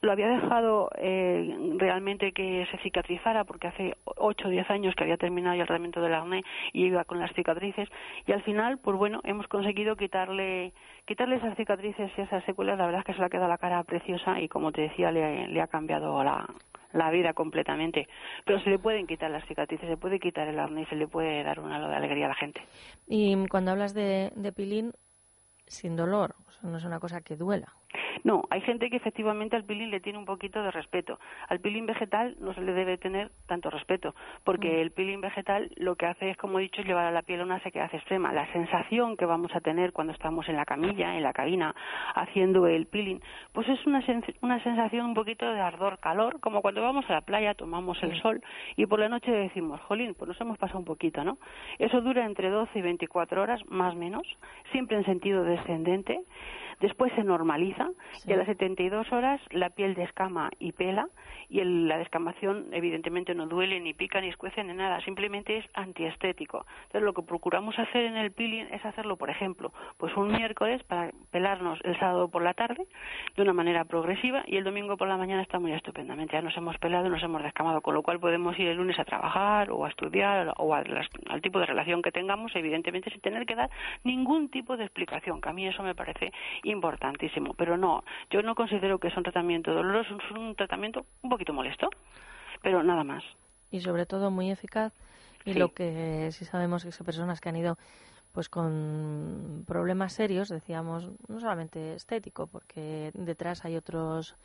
S9: Lo había dejado eh, realmente que se cicatrizara porque hace ocho o diez años que había terminado ya el tratamiento del arnés y iba con las cicatrices. Y al final, pues bueno, hemos conseguido quitarle quitarle esas cicatrices y esas secuelas. La verdad es que se le ha quedado la cara preciosa y como te decía, le, le ha cambiado la, la vida completamente. Pero se le pueden quitar las cicatrices, se puede quitar el arnés, se le puede dar una de alegría a la gente.
S2: Y cuando hablas de, de pilín, sin dolor, no es una cosa que duela.
S9: No, hay gente que efectivamente al peeling le tiene un poquito de respeto. Al peeling vegetal no se le debe tener tanto respeto, porque
S4: Mm.
S9: el peeling vegetal lo que hace es, como he dicho, llevar a la piel a una sequedad extrema. La sensación que vamos a tener cuando estamos en la camilla, en la cabina, haciendo el peeling, pues es una, una sensación un poquito de ardor, calor, como cuando vamos a la playa, tomamos el sol y por la noche decimos, jolín, pues nos hemos pasado un poquito, ¿no? Eso dura entre 12 y 24 horas, más o menos, siempre en sentido descendente. Después se normaliza y a las 72 horas la piel descama y pela y el- la descamación evidentemente no duele, ni pica, ni escuece, ni nada, simplemente es antiestético. Entonces lo que procuramos hacer en el peeling es hacerlo, por ejemplo, pues un miércoles para pelarnos el sábado por la tarde de una manera progresiva y el domingo por la mañana está muy estupendamente. Ya nos hemos pelado nos hemos descamado, con lo cual podemos ir el lunes a trabajar o a estudiar o a al tipo de relación que tengamos, evidentemente sin tener que dar ningún tipo de explicación, que a mí eso me parece importantísimo. Pero no, yo no considero que es un tratamiento doloroso, es un tratamiento un poquito molesto, pero nada más.
S2: y sobre todo muy eficaz y
S9: Sí.
S2: lo que sí sabemos es que personas que han ido pues con problemas serios, decíamos, no solamente estético, porque detrás hay otros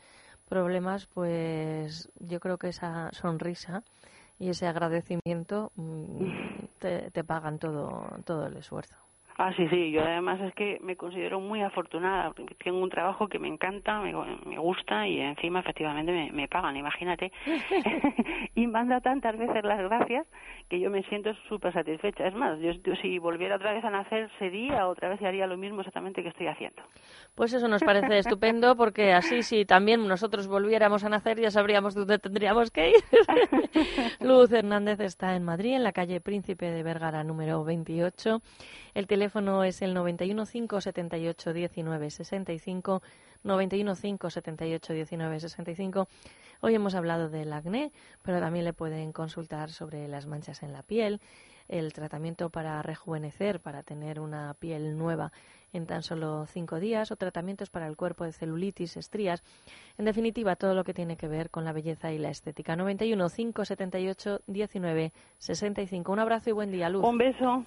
S2: problemas, pues yo creo que esa sonrisa y ese agradecimiento mm, te, te pagan todo, todo el esfuerzo.
S9: Ah, sí, sí, yo además es que me considero muy afortunada, porque tengo un trabajo que me encanta, me, me gusta y encima efectivamente me, me pagan, imagínate. y manda tantas veces las gracias que yo me siento súper satisfecha. Es más, yo, yo si volviera otra vez a nacer sería otra vez y haría lo mismo exactamente que estoy haciendo.
S2: Pues eso nos parece estupendo porque así si también nosotros volviéramos a nacer ya sabríamos dónde tendríamos que ir. Luz Hernández está en Madrid, en la calle Príncipe de Vergara número 28. El teléfono es el 91 578 19 65 91 578 19 65. Hoy hemos hablado del acné, pero también le pueden consultar sobre las manchas en la piel, el tratamiento para rejuvenecer, para tener una piel nueva en tan solo cinco días, o tratamientos para el cuerpo de celulitis, estrías. En definitiva, todo lo que tiene que ver con la belleza y la estética. 91 578 19 65. Un abrazo y buen día, Luz.
S9: Un beso.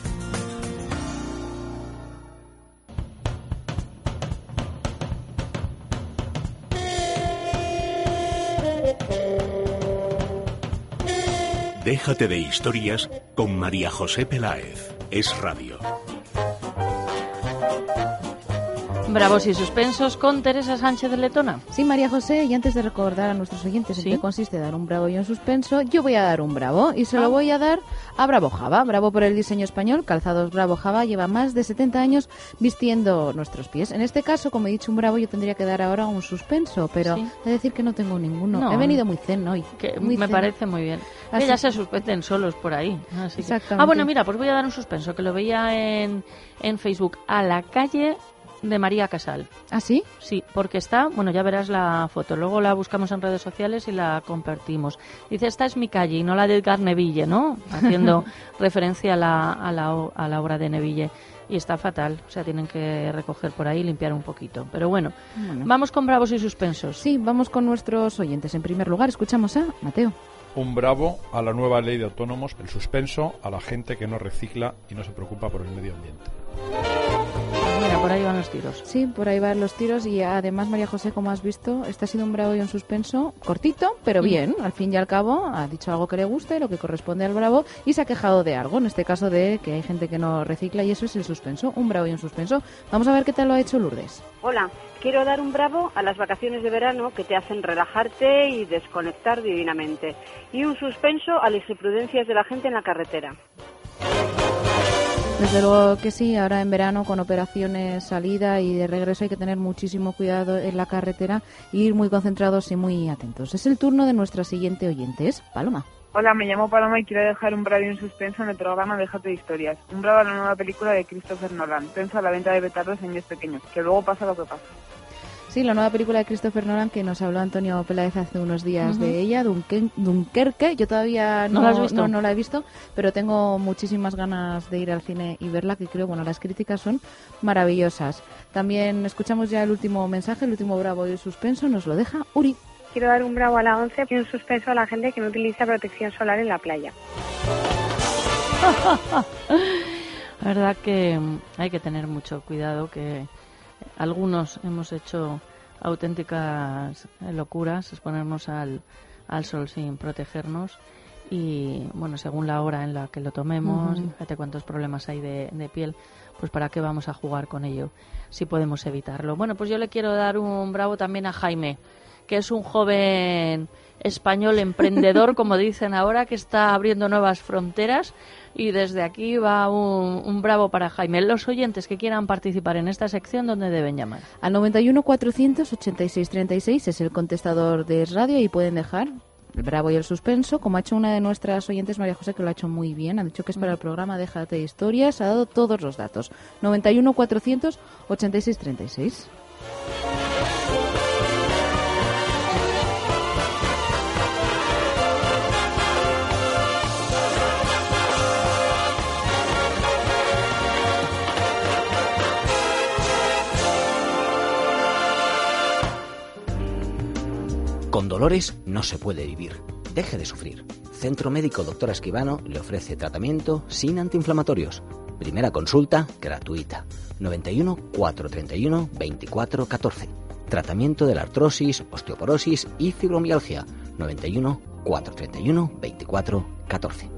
S3: Déjate de historias con María José Peláez. Es radio.
S2: Bravos y suspensos con Teresa Sánchez de Letona.
S4: Sí, María José, y antes de recordar a nuestros oyentes en qué consiste dar un bravo y un suspenso, yo voy a dar un bravo y se
S2: Ah.
S4: lo voy a dar a Bravo Java. Bravo por el diseño español, Calzados Bravo Java lleva más de 70 años vistiendo nuestros pies. En este caso, como he dicho un bravo, yo tendría que dar ahora un suspenso, pero
S2: Sí.
S4: he de decir que no tengo ninguno.
S2: No.
S4: he venido muy zen hoy.
S2: Que
S4: muy
S2: me
S4: zen.
S2: parece muy bien. Que
S4: Así-
S2: ya se suspenden solos por ahí. así que-. Ah, bueno, mira, pues voy a dar un suspenso, que lo veía en, en Facebook. A la calle de María Casal.
S4: ¿Ah, sí?
S2: Sí, porque está, bueno, ya verás la foto, luego la buscamos en redes sociales y la compartimos. Dice, esta es mi calle y no la de Edgar Neville, ¿no? Haciendo referencia a la, a, la, a la obra de Neville. Y está fatal, o sea, tienen que recoger por ahí y limpiar un poquito. Pero bueno,
S4: Bueno.
S2: vamos con bravos y suspensos.
S4: Sí, vamos con nuestros oyentes. En primer lugar, escuchamos a Mateo.
S10: Un bravo a la nueva ley de autónomos, el suspenso a la gente que no recicla y no se preocupa por el medio ambiente.
S2: Mira, por ahí van los tiros.
S4: Sí, por ahí van los tiros y además, María José, como has visto, este ha sido un bravo y un suspenso cortito, pero
S2: Mm.
S4: bien. Al fin y al cabo, ha dicho algo que le guste, lo que corresponde al bravo y se ha quejado de algo, en este caso de que hay gente que no recicla y eso es el suspenso, un bravo y un suspenso. Vamos a ver qué tal lo ha hecho Lourdes.
S11: Hola, quiero dar un bravo a las vacaciones de verano que te hacen relajarte y desconectar divinamente. Y un suspenso a las imprudencias de la gente en la carretera.
S4: Desde luego que sí, ahora en verano con operaciones salida y de regreso hay que tener muchísimo cuidado en la carretera ir muy concentrados y muy atentos. Es el turno de nuestra siguiente oyente, es Paloma.
S12: Hola, me llamo Paloma y quiero dejar un y un suspenso en el programa Déjate de Historias. Un bravo a la nueva película de Christopher Nolan. Pensa la venta de petardos en niños pequeños, que luego pasa lo que pasa.
S4: Sí, la nueva película de Christopher Nolan que nos habló Antonio Peláez hace unos días
S2: Ujú.
S4: de ella, Dunkerque. Yo todavía no,
S2: ¿No la has visto?
S4: no- no la he visto, pero tengo muchísimas ganas de ir al cine y verla, que creo, bueno, las críticas son maravillosas. También escuchamos ya el último mensaje, el último bravo y el suspenso, nos lo deja Uri.
S13: Quiero dar un bravo a la 11 y un suspenso a la gente que no utiliza protección solar en la playa.
S2: La verdad que hay que tener mucho cuidado, que algunos hemos hecho auténticas locuras, exponernos al, al sol sin protegernos y, bueno, según la hora en la que lo tomemos, fíjate cuántos problemas hay de, de piel, pues para qué vamos a jugar con ello si podemos evitarlo. Bueno, pues yo le quiero dar un bravo también a Jaime, que es un joven español emprendedor, como dicen ahora, que está abriendo nuevas fronteras. Y desde aquí va un, un bravo para Jaime. Los oyentes que quieran participar en esta sección, ¿dónde deben llamar?
S4: Al 91 486 36 es el contestador de Radio y pueden dejar el bravo y el suspenso, como ha hecho una de nuestras oyentes, María José, que lo ha hecho muy bien. Ha dicho que es para el programa Déjate de Historias. Ha dado todos los datos. 91 486 36.
S14: Con dolores no se puede vivir. Deje de sufrir. Centro Médico Doctor Esquivano le ofrece tratamiento sin antiinflamatorios. Primera consulta gratuita. 91 431 24 14. Tratamiento de la artrosis, osteoporosis y fibromialgia. 91 431 24 14.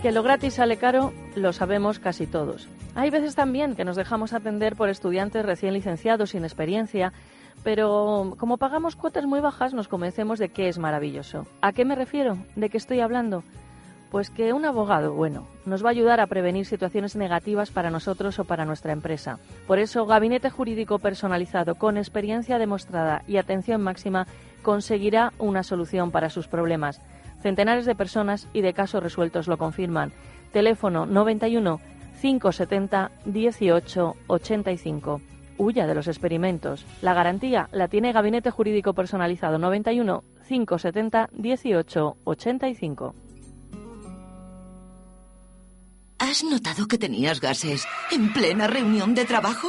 S2: Que lo gratis sale caro, lo sabemos casi todos. Hay veces también que nos dejamos atender por estudiantes recién licenciados sin experiencia, pero como pagamos cuotas muy bajas nos convencemos de que es maravilloso. ¿A qué me refiero? ¿De qué estoy hablando? Pues que un abogado bueno nos va a ayudar a prevenir situaciones negativas para nosotros o para nuestra empresa. Por eso, Gabinete Jurídico Personalizado con experiencia demostrada y atención máxima conseguirá una solución para sus problemas. Centenares de personas y de casos resueltos lo confirman. Teléfono 91 570 18 85. Huya de los experimentos. La garantía la tiene Gabinete Jurídico Personalizado 91 570 18 85.
S15: ¿Has notado que tenías gases en plena reunión de trabajo?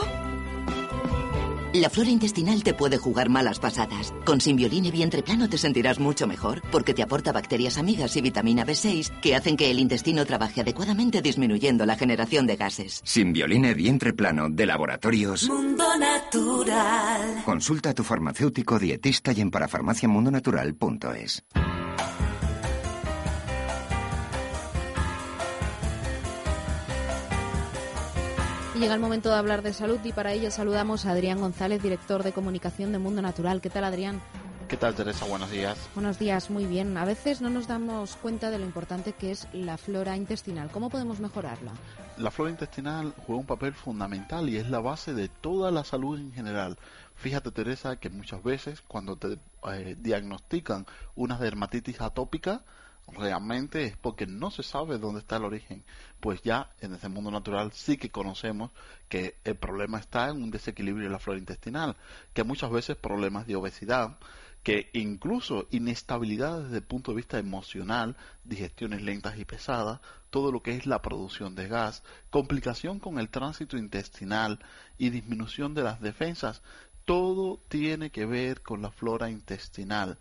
S15: La flora intestinal te puede jugar malas pasadas. Con Simbioline Vientre Plano te sentirás mucho mejor porque te aporta bacterias amigas y vitamina B6 que hacen que el intestino trabaje adecuadamente disminuyendo la generación de gases.
S16: Sin violine vientre plano de laboratorios.
S17: Mundo Natural.
S16: Consulta a tu farmacéutico dietista y en parafarmaciamundonatural.es.
S4: llega el momento de hablar de salud y para ello saludamos a Adrián González, director de comunicación de Mundo Natural. ¿Qué tal, Adrián?
S18: ¿Qué tal, Teresa? Buenos días.
S4: Buenos días, muy bien. A veces no nos damos cuenta de lo importante que es la flora intestinal. ¿Cómo podemos mejorarla?
S18: La flora intestinal juega un papel fundamental y es la base de toda la salud en general. Fíjate, Teresa, que muchas veces cuando te eh, diagnostican una dermatitis atópica, realmente es porque no se sabe dónde está el origen. Pues ya en ese mundo natural sí que conocemos que el problema está en un desequilibrio de la flora intestinal, que muchas veces problemas de obesidad, que incluso inestabilidad desde el punto de vista emocional, digestiones lentas y pesadas, todo lo que es la producción de gas, complicación con el tránsito intestinal y disminución de las defensas, todo tiene que ver con la flora intestinal.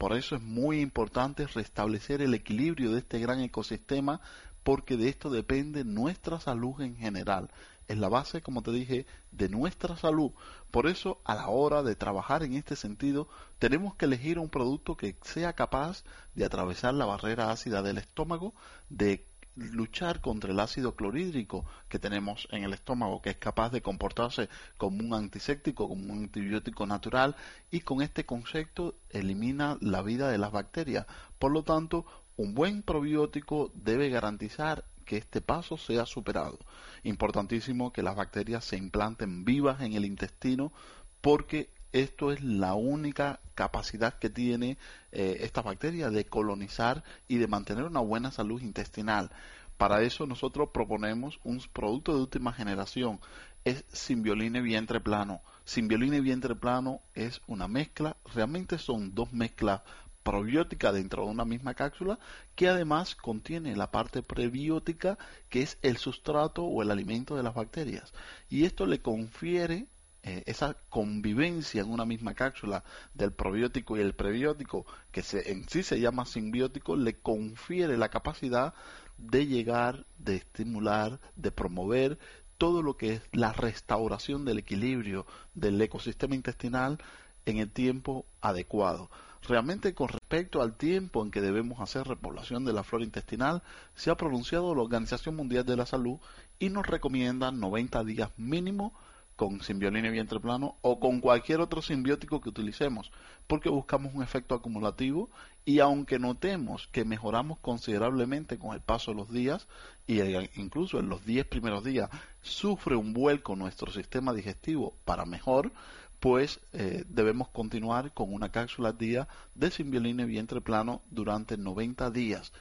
S18: Por eso es muy importante restablecer el equilibrio de este gran ecosistema porque de esto depende nuestra salud en general. Es la base, como te dije, de nuestra salud. Por eso, a la hora de trabajar en este sentido, tenemos que elegir un producto que sea capaz de atravesar la barrera ácida del estómago, de luchar contra el ácido clorhídrico que tenemos en el estómago, que es capaz de comportarse como un antiséptico, como un antibiótico natural, y con este concepto elimina la vida de las bacterias. Por lo tanto, un buen probiótico debe garantizar que este paso sea superado. Importantísimo que las bacterias se implanten vivas en el intestino porque esto es la única capacidad que tiene eh, esta bacteria de colonizar y de mantener una buena salud intestinal. Para eso nosotros proponemos un producto de última generación, es Simbioline vientre plano. Simbioline vientre plano es una mezcla, realmente son dos mezclas probióticas dentro de una misma cápsula que además contiene la parte prebiótica que es el sustrato o el alimento de las bacterias y esto le confiere eh, esa convivencia en una misma cápsula del probiótico y el prebiótico, que se, en sí se llama simbiótico, le confiere la capacidad de llegar, de estimular, de promover todo lo que es la restauración del equilibrio del ecosistema intestinal en el tiempo adecuado. Realmente con respecto al tiempo en que debemos hacer repoblación de la flora intestinal, se ha pronunciado la Organización Mundial de la Salud y nos recomienda 90 días mínimo con simbioline vientre plano o con cualquier otro simbiótico que utilicemos, porque buscamos un efecto acumulativo y aunque notemos que mejoramos considerablemente con el paso de los días y eh, incluso en los 10 primeros días sufre un vuelco nuestro sistema digestivo para mejor, pues eh, debemos continuar con una cápsula día de simbioline vientre plano durante 90 días.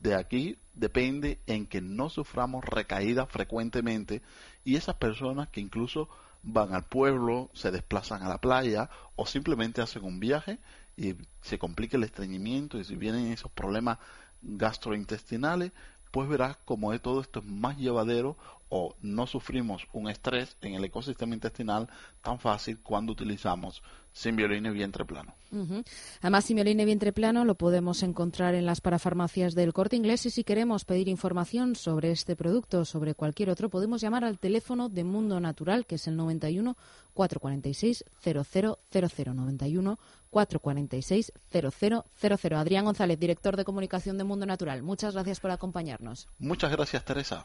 S18: De aquí depende en que no suframos recaídas frecuentemente y esas personas que incluso van al pueblo, se desplazan a la playa o simplemente hacen un viaje y se complica el estreñimiento y si vienen esos problemas gastrointestinales, pues verás como todo esto es más llevadero o no sufrimos un estrés en el ecosistema intestinal tan fácil cuando utilizamos Simbioline vientre plano.
S4: Además, Simbioline vientre plano lo podemos encontrar en las parafarmacias del Corte Inglés y si queremos pedir información sobre este producto o sobre cualquier otro, podemos llamar al teléfono de Mundo Natural, que es el 91 446 0000 91 446 0000. Adrián González, director de comunicación de Mundo Natural. Muchas gracias por acompañarnos.
S18: Muchas gracias, Teresa.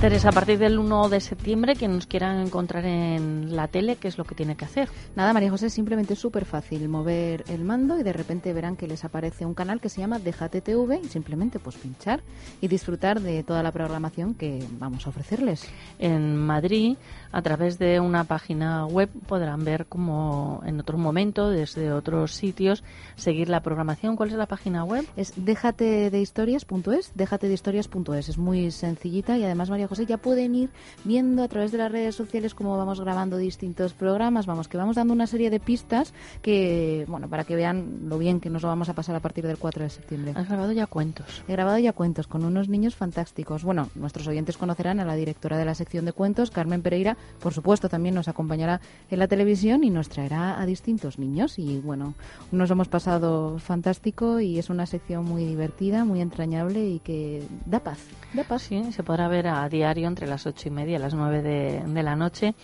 S2: Teresa, a partir del 1 de septiembre, quien nos quiera encontrar en la tele, ¿qué es lo que tiene que hacer?
S4: Nada, María José, simplemente es súper fácil mover el mando y de repente verán que les aparece un canal que se llama Déjate TV y simplemente pues pinchar y disfrutar de toda la programación que vamos a ofrecerles.
S2: En Madrid, a través de una página web, podrán ver como en otro momento, desde otros sitios, seguir la programación. ¿Cuál es la página web?
S4: Es déjatedehistorias.es, déjatedehistorias.es. Es muy sencillita y además, María José, ya pueden ir viendo a través de las redes sociales cómo vamos grabando distintos programas. Vamos, que vamos dando una serie de pistas que, bueno, para que vean lo bien que nos lo vamos a pasar a partir del 4 de septiembre.
S2: Has grabado ya cuentos.
S4: He grabado ya cuentos con unos niños fantásticos. Bueno, nuestros oyentes conocerán a la directora de la sección de cuentos, Carmen Pereira. Por supuesto, también nos acompañará en la televisión y nos traerá a distintos niños. Y bueno, nos hemos pasado fantástico y es una sección muy divertida, muy entrañable y que da paz. Da paz.
S2: Sí, se podrá ver a diario entre las ocho y media y las nueve de, de la noche.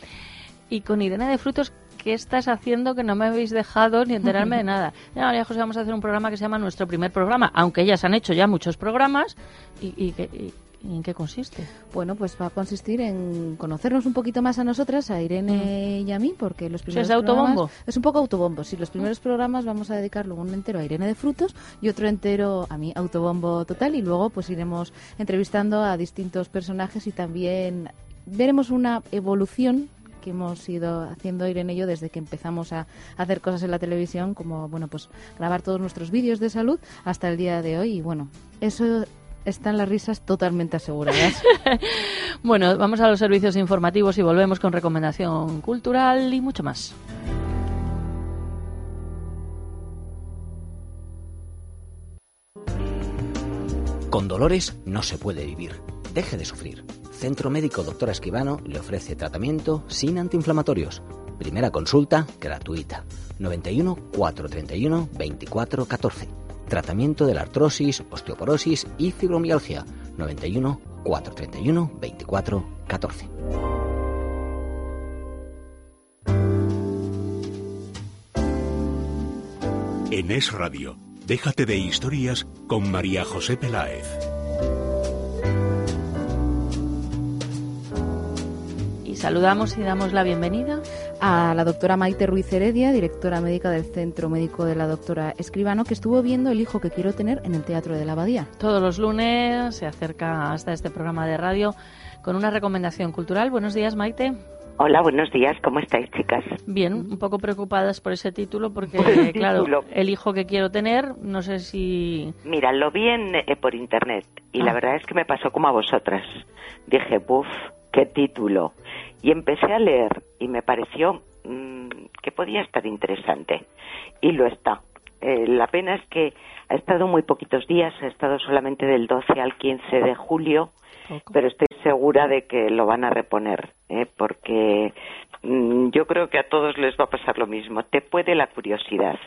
S2: Y con Irene de Frutos, ¿qué estás haciendo que no me habéis dejado ni enterarme de nada? Ya, María José, vamos a hacer un programa que se llama Nuestro Primer Programa, aunque ellas han hecho ya muchos programas. ¿Y, y, y en qué consiste?
S4: Bueno, pues va a consistir en conocernos un poquito más a nosotras, a Irene y a mí, porque los primeros
S2: Mm. ¿Es autobombo?
S4: programas- es un poco autobombo. Sí, los primeros programas vamos a dedicarlo un entero a Irene de Frutos y otro entero a mí, autobombo total, y luego pues iremos entrevistando a distintos personajes y también veremos una evolución que hemos ido haciendo Irene y yo desde que empezamos a hacer cosas en la televisión, como bueno, pues grabar todos nuestros vídeos de salud hasta el día de hoy. Y bueno, eso están las risas totalmente aseguradas.
S2: bueno, vamos a los servicios informativos y volvemos con recomendación cultural y mucho más.
S14: Con dolores no se puede vivir. Deje de sufrir. Centro Médico Doctora Esquivano le ofrece tratamiento sin antiinflamatorios. Primera consulta gratuita. 91 431 24 14. Tratamiento de la artrosis, osteoporosis y fibromialgia. 91 431 24 14.
S3: En Es Radio, déjate de historias con María José Peláez.
S2: Y saludamos y damos la bienvenida
S4: a la doctora Maite Ruiz Heredia, directora médica del Centro Médico de la doctora Escribano, que estuvo viendo El hijo que quiero tener en el Teatro de la Abadía.
S2: Todos los lunes se acerca hasta este programa de radio con una recomendación cultural. Buenos días, Maite.
S19: Hola, buenos días. ¿Cómo estáis, chicas?
S2: Bien, un poco preocupadas por ese título porque, claro, el hijo que quiero tener, no sé si...
S19: Mira, lo vi en, eh, por internet y la
S2: Ah.
S19: verdad es que me pasó como a vosotras. Dije, buf, qué título. Y empecé a leer y me pareció mm, que podía estar interesante. Y lo está. Eh, la pena es que ha estado muy poquitos días, ha estado solamente del 12 al 15 de julio, pero estoy segura de que lo van a reponer, ¿eh? porque mm, yo creo que a todos les va a pasar lo mismo. Te puede la curiosidad.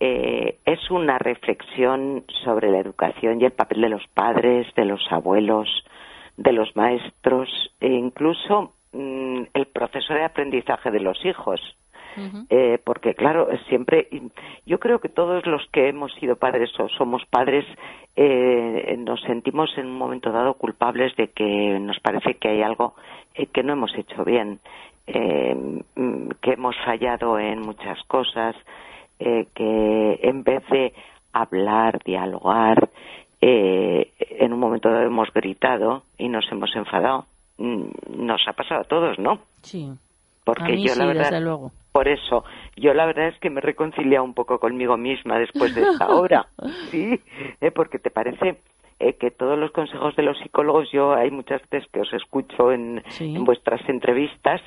S19: Eh, es una reflexión sobre la educación y el papel de los padres, de los abuelos, de los maestros e incluso mm, el proceso de aprendizaje de los hijos. Eh, porque claro, siempre, yo creo que todos los que hemos sido padres o somos padres eh, nos sentimos en un momento dado culpables de que nos parece que hay algo eh, que no hemos hecho bien, eh, mm, que hemos fallado en muchas cosas, eh, que en vez de hablar, dialogar, eh, en un momento dado hemos gritado y nos hemos enfadado. Mm, Nos ha pasado a todos, ¿no?
S2: Sí.
S19: Porque
S2: a mí
S19: yo
S2: sí,
S19: la verdad,
S2: desde luego.
S19: por eso, yo la verdad es que me he reconciliado un poco conmigo misma después de esta hora, sí, eh, porque te parece eh, que todos los consejos de los psicólogos, yo hay muchas veces que os escucho en, en vuestras entrevistas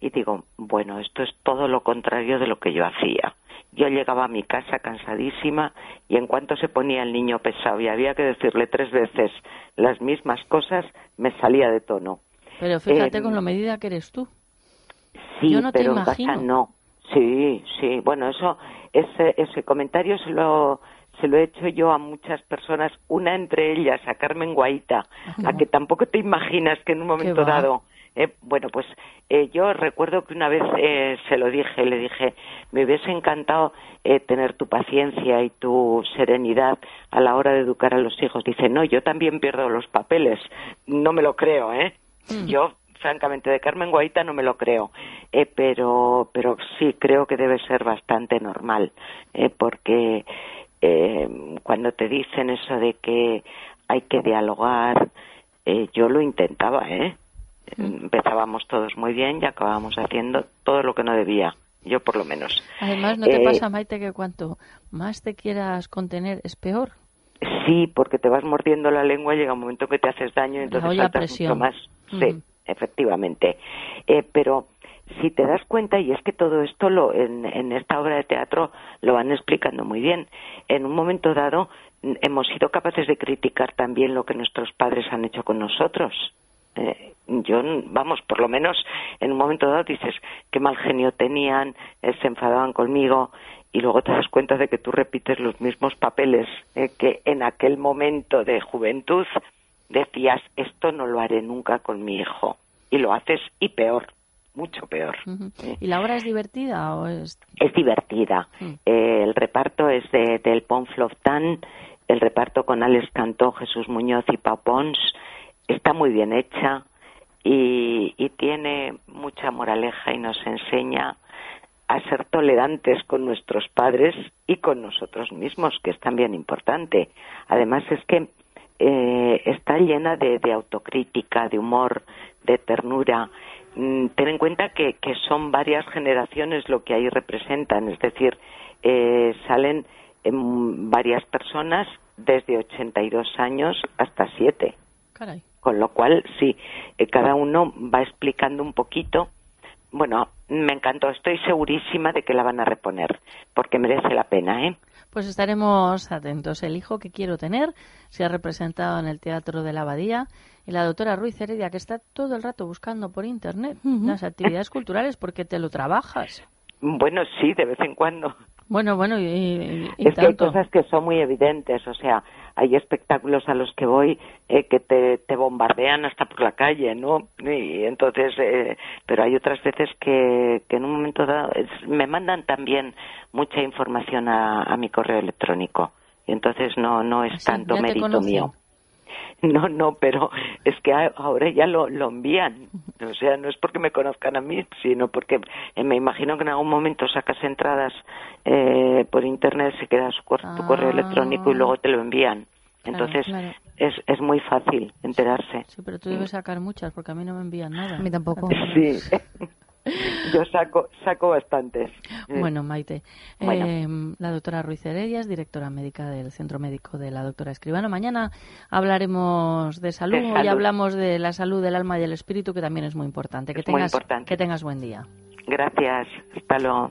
S19: y digo, bueno, esto es todo lo contrario de lo que yo hacía. Yo llegaba a mi casa cansadísima y en cuanto se ponía el niño pesado y había que decirle tres veces las mismas cosas, me salía de tono.
S2: Pero fíjate
S19: Eh,
S2: con lo medida que eres tú.
S19: Sí,
S2: Yo no te
S19: pero en casa
S2: imagino.
S19: no. Sí, sí. Bueno, eso, ese, ese comentario se lo, se lo he hecho yo a muchas personas, una entre ellas, a Carmen Guaita, a que tampoco te imaginas que en un momento dado. eh, bueno, pues eh, yo recuerdo que una vez eh, se lo dije, le dije, me hubiese encantado eh, tener tu paciencia y tu serenidad a la hora de educar a los hijos. Dice, no, yo también pierdo los papeles. No me lo creo, ¿eh? Yo, francamente, de Carmen Guaita no me lo creo, eh, pero, pero sí creo que debe ser bastante normal, eh, porque eh, cuando te dicen eso de que hay que dialogar, eh, yo lo intentaba, ¿eh? Empezábamos todos muy bien y acabábamos haciendo todo lo que no debía, yo por lo menos.
S2: Además, ¿no te
S19: Eh,
S2: pasa, Maite, que cuanto más te quieras contener es peor?
S19: Sí, porque te vas mordiendo la lengua y llega un momento que te haces daño y entonces saltas mucho
S2: presión.
S19: Sí, efectivamente. Eh, pero si te das cuenta, y es que todo esto lo, en, en esta obra de teatro lo van explicando muy bien, en un momento dado hemos sido capaces de criticar también lo que nuestros padres han hecho con nosotros. Eh, yo, vamos, por lo menos en un momento dado dices qué mal genio tenían, eh, se enfadaban conmigo y luego te das cuenta de que tú repites los mismos papeles eh, que en aquel momento de juventud decías esto no lo haré nunca con mi hijo y lo haces y peor, mucho peor.
S2: ¿Y la obra es divertida o es...?
S19: Es divertida. Eh, el reparto es de, del Ponfloftan, el reparto con Alex Cantó, Jesús Muñoz y Pau Pons. Está muy bien hecha y, y tiene mucha moraleja y nos enseña a ser tolerantes con nuestros padres y con nosotros mismos, que es también importante. Además es que eh, está llena de, de autocrítica, de humor, de ternura mm, ten en cuenta que, que son varias generaciones lo que ahí representan, es decir, eh, salen em, varias personas desde 82 años hasta 7.
S2: Caray.
S19: Con lo cual, sí, eh, cada uno va explicando un poquito. Bueno, me encantó, estoy segurísima de que la van a reponer, porque merece la pena, ¿eh?
S2: Pues estaremos atentos. El hijo que quiero tener se ha representado en el Teatro de la Abadía y la doctora Ruiz Heredia, que está todo el rato buscando por Internet las actividades culturales porque te lo trabajas.
S19: Bueno, sí, de vez en cuando.
S2: Bueno, bueno, y, y- y
S19: es que hay cosas que son muy evidentes, o sea, hay espectáculos a los que voy eh, que te, te bombardean hasta por la calle, ¿no? Y entonces, eh, pero hay otras veces que, que en un momento dado es- me mandan también mucha información a, a mi correo electrónico y entonces no no es tanto
S2: ya te
S19: mérito
S2: conocen.
S19: mío. No, no, pero es que ahora ya lo, lo envían. O sea, no es porque me conozcan a mí, sino porque eh, me imagino que en algún momento sacas entradas eh, por internet, se queda su cor- tu correo
S2: Ah.
S19: electrónico y luego te lo envían.
S2: Claro,
S19: Entonces
S2: claro.
S19: es, es muy fácil enterarse.
S2: Sí, pero tú debes sacar muchas porque a mí no me envían nada. A
S4: mí tampoco.
S19: Sí, yo saco, saco bastantes.
S2: Bueno, Maite,
S19: Bueno.
S2: eh, la doctora Ruiz Heredia es directora médica del Centro Médico de la doctora Escribano. Mañana hablaremos de salud,
S19: De
S2: y hablamos de la salud del alma y del espíritu, que también es muy importante. Que
S19: Es muy
S2: tengas,
S19: importante.
S2: que tengas buen día.
S19: Gracias, hasta luego.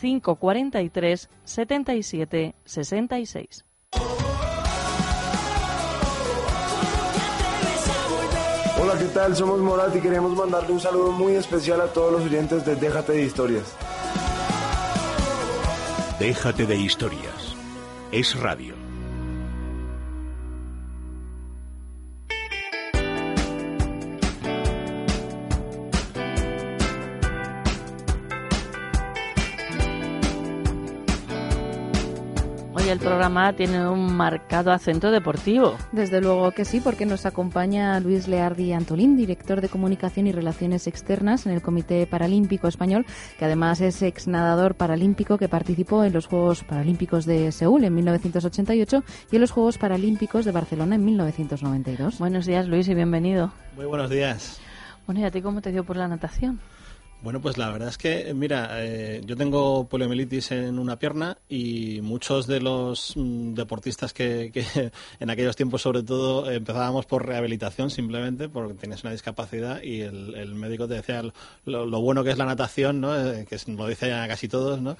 S2: 543 77 66.
S20: Hola, ¿qué tal? Somos Morat y queremos mandarle un saludo muy especial a todos los oyentes de Déjate de Historias.
S3: Déjate de historias. Es radio.
S2: Programa tiene un marcado acento deportivo.
S4: Desde luego que sí, porque nos acompaña Luis Leardi Antolín, director de Comunicación y Relaciones Externas en el Comité Paralímpico Español, que además es ex nadador paralímpico que participó en los Juegos Paralímpicos de Seúl en 1988 y en los Juegos Paralímpicos de Barcelona en 1992.
S2: Buenos días, Luis, y bienvenido.
S21: Muy buenos días.
S2: Bueno, ¿y a ti cómo te dio por la natación?
S21: Bueno, pues la verdad es que, mira, eh, yo tengo poliomielitis en una pierna y muchos de los mm, deportistas que, que en aquellos tiempos, sobre todo, empezábamos por rehabilitación simplemente porque tenías una discapacidad y el, médico te decía lo, lo bueno que es la natación, ¿no? Eh, que lo dicen ya casi todos, ¿no?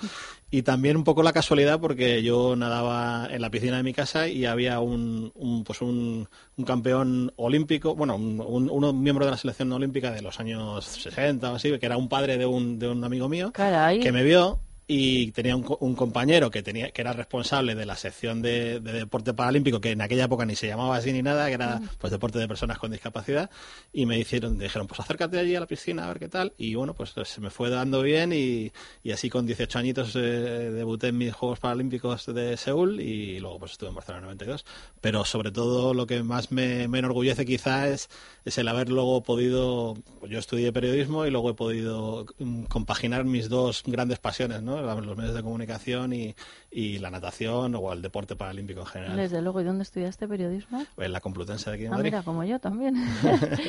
S21: Y también un poco la casualidad porque yo nadaba en la piscina de mi casa y había un, un, pues un, un campeón olímpico, bueno, un, un- miembro de la selección olímpica de los años 60 o así, que era un padre de un, de un amigo mío,
S2: Caray.
S21: que me vio y tenía un, un compañero que tenía que era responsable de la sección de, de deporte paralímpico que en aquella época ni se llamaba así ni nada que era pues deporte de personas con discapacidad y me hicieron dijeron pues acércate allí a la piscina a ver qué tal y bueno pues se me fue dando bien y, y así con 18 añitos eh, debuté en mis Juegos Paralímpicos de Seúl y luego pues estuve en Barcelona 92 pero sobre todo lo que más me, me enorgullece quizá es, es el haber luego podido yo estudié periodismo y luego he podido mm, compaginar mis dos grandes pasiones ¿no? Los medios de comunicación y, y la natación o el deporte paralímpico en general
S2: Desde luego, ¿y dónde estudiaste periodismo?
S21: en la Complutense de aquí en
S2: Ah,
S21: Madrid
S2: mira, como yo también.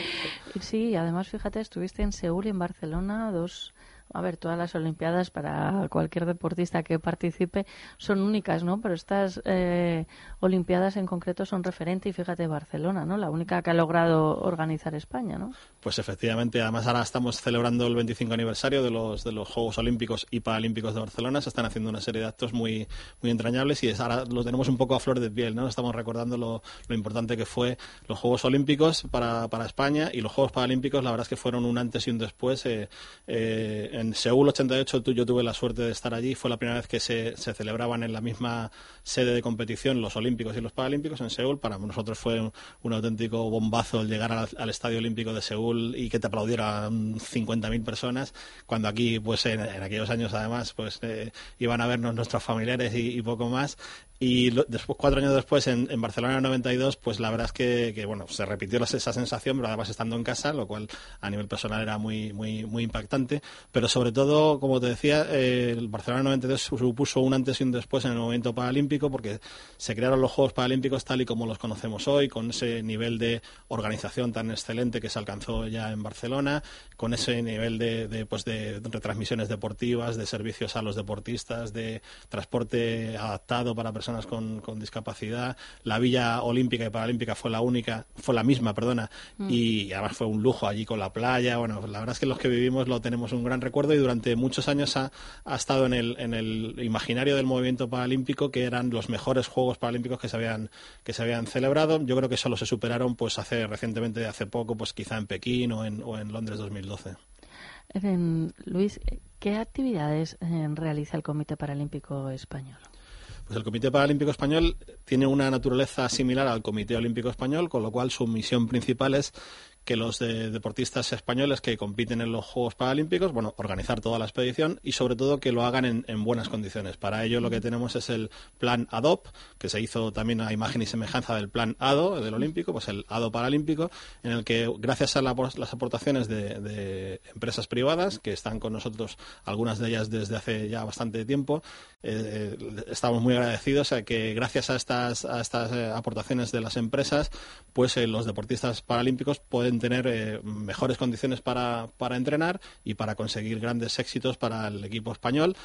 S2: Y sí, además, fíjate, estuviste en Seúl y en Barcelona, dos... A ver, todas las Olimpiadas para cualquier deportista que participe son únicas, ¿no? Pero estas eh, Olimpiadas en concreto son referente y fíjate Barcelona, ¿no? La única que ha logrado organizar España, ¿no?
S21: Pues efectivamente, además ahora estamos celebrando el 25 aniversario de los, de los Juegos Olímpicos y Paralímpicos de Barcelona. Se están haciendo una serie de actos muy, muy entrañables y ahora lo tenemos un poco a flor de piel, ¿no? Estamos recordando lo, lo importante que fue los Juegos Olímpicos para, para España y los Juegos Paralímpicos, la verdad es que fueron un antes y un después eh, eh, en Seúl 88 tú, yo tuve la suerte de estar allí. Fue la primera vez que se, se, celebraban en la misma sede de competición los Olímpicos y los Paralímpicos en Seúl. Para nosotros fue un, auténtico bombazo el llegar al, al, Estadio Olímpico de Seúl y que te aplaudieran 50.000 personas, cuando aquí, pues en, en, aquellos años además, pues eh, iban a vernos nuestros familiares y poco más y lo, después cuatro años después en, en Barcelona 92 pues la verdad es que, bueno se repitió esa sensación pero además estando en casa lo cual a nivel personal era muy muy muy impactante. Pero sobre todo como te decía eh, el Barcelona 92 supuso un antes y un después en el movimiento paralímpico porque se crearon los Juegos Paralímpicos tal y como los conocemos hoy con ese nivel de organización tan excelente que se alcanzó ya en Barcelona con ese nivel de, de pues de retransmisiones deportivas de servicios a los deportistas de transporte adaptado para personas con, con, discapacidad. La Villa Olímpica y Paralímpica fue la única, fue la misma, perdona, mm. y además fue un lujo allí con la playa. Bueno, la verdad es que los que vivimos lo tenemos un gran recuerdo y durante muchos años ha, ha estado en el, en el imaginario del movimiento paralímpico que eran los mejores Juegos Paralímpicos que se habían, que se habían celebrado. Yo creo que solo se superaron pues hace recientemente, hace poco, pues quizá en Pekín o en, o en Londres 2012.
S2: Luis, ¿qué actividades eh, realiza el Comité Paralímpico Español?
S21: Pues el Comité Paralímpico Español tiene una naturaleza similar al Comité Olímpico Español, con lo cual su misión principal es que los de deportistas españoles que compiten en los Juegos Paralímpicos, bueno, organizar toda la expedición y sobre todo que lo hagan en, en, buenas condiciones. Para ello lo que tenemos es el plan ADOP, que se hizo también a imagen y semejanza del plan ADO, del Olímpico, pues el ADO Paralímpico, en el que gracias a la, las aportaciones de, empresas privadas, que están con nosotros, algunas de ellas desde hace ya bastante tiempo, eh, estamos muy agradecidos a que gracias a estas, a estas eh, aportaciones de las empresas, pues eh, los deportistas paralímpicos pueden tener eh, mejores condiciones para, para entrenar y para conseguir grandes éxitos para el equipo español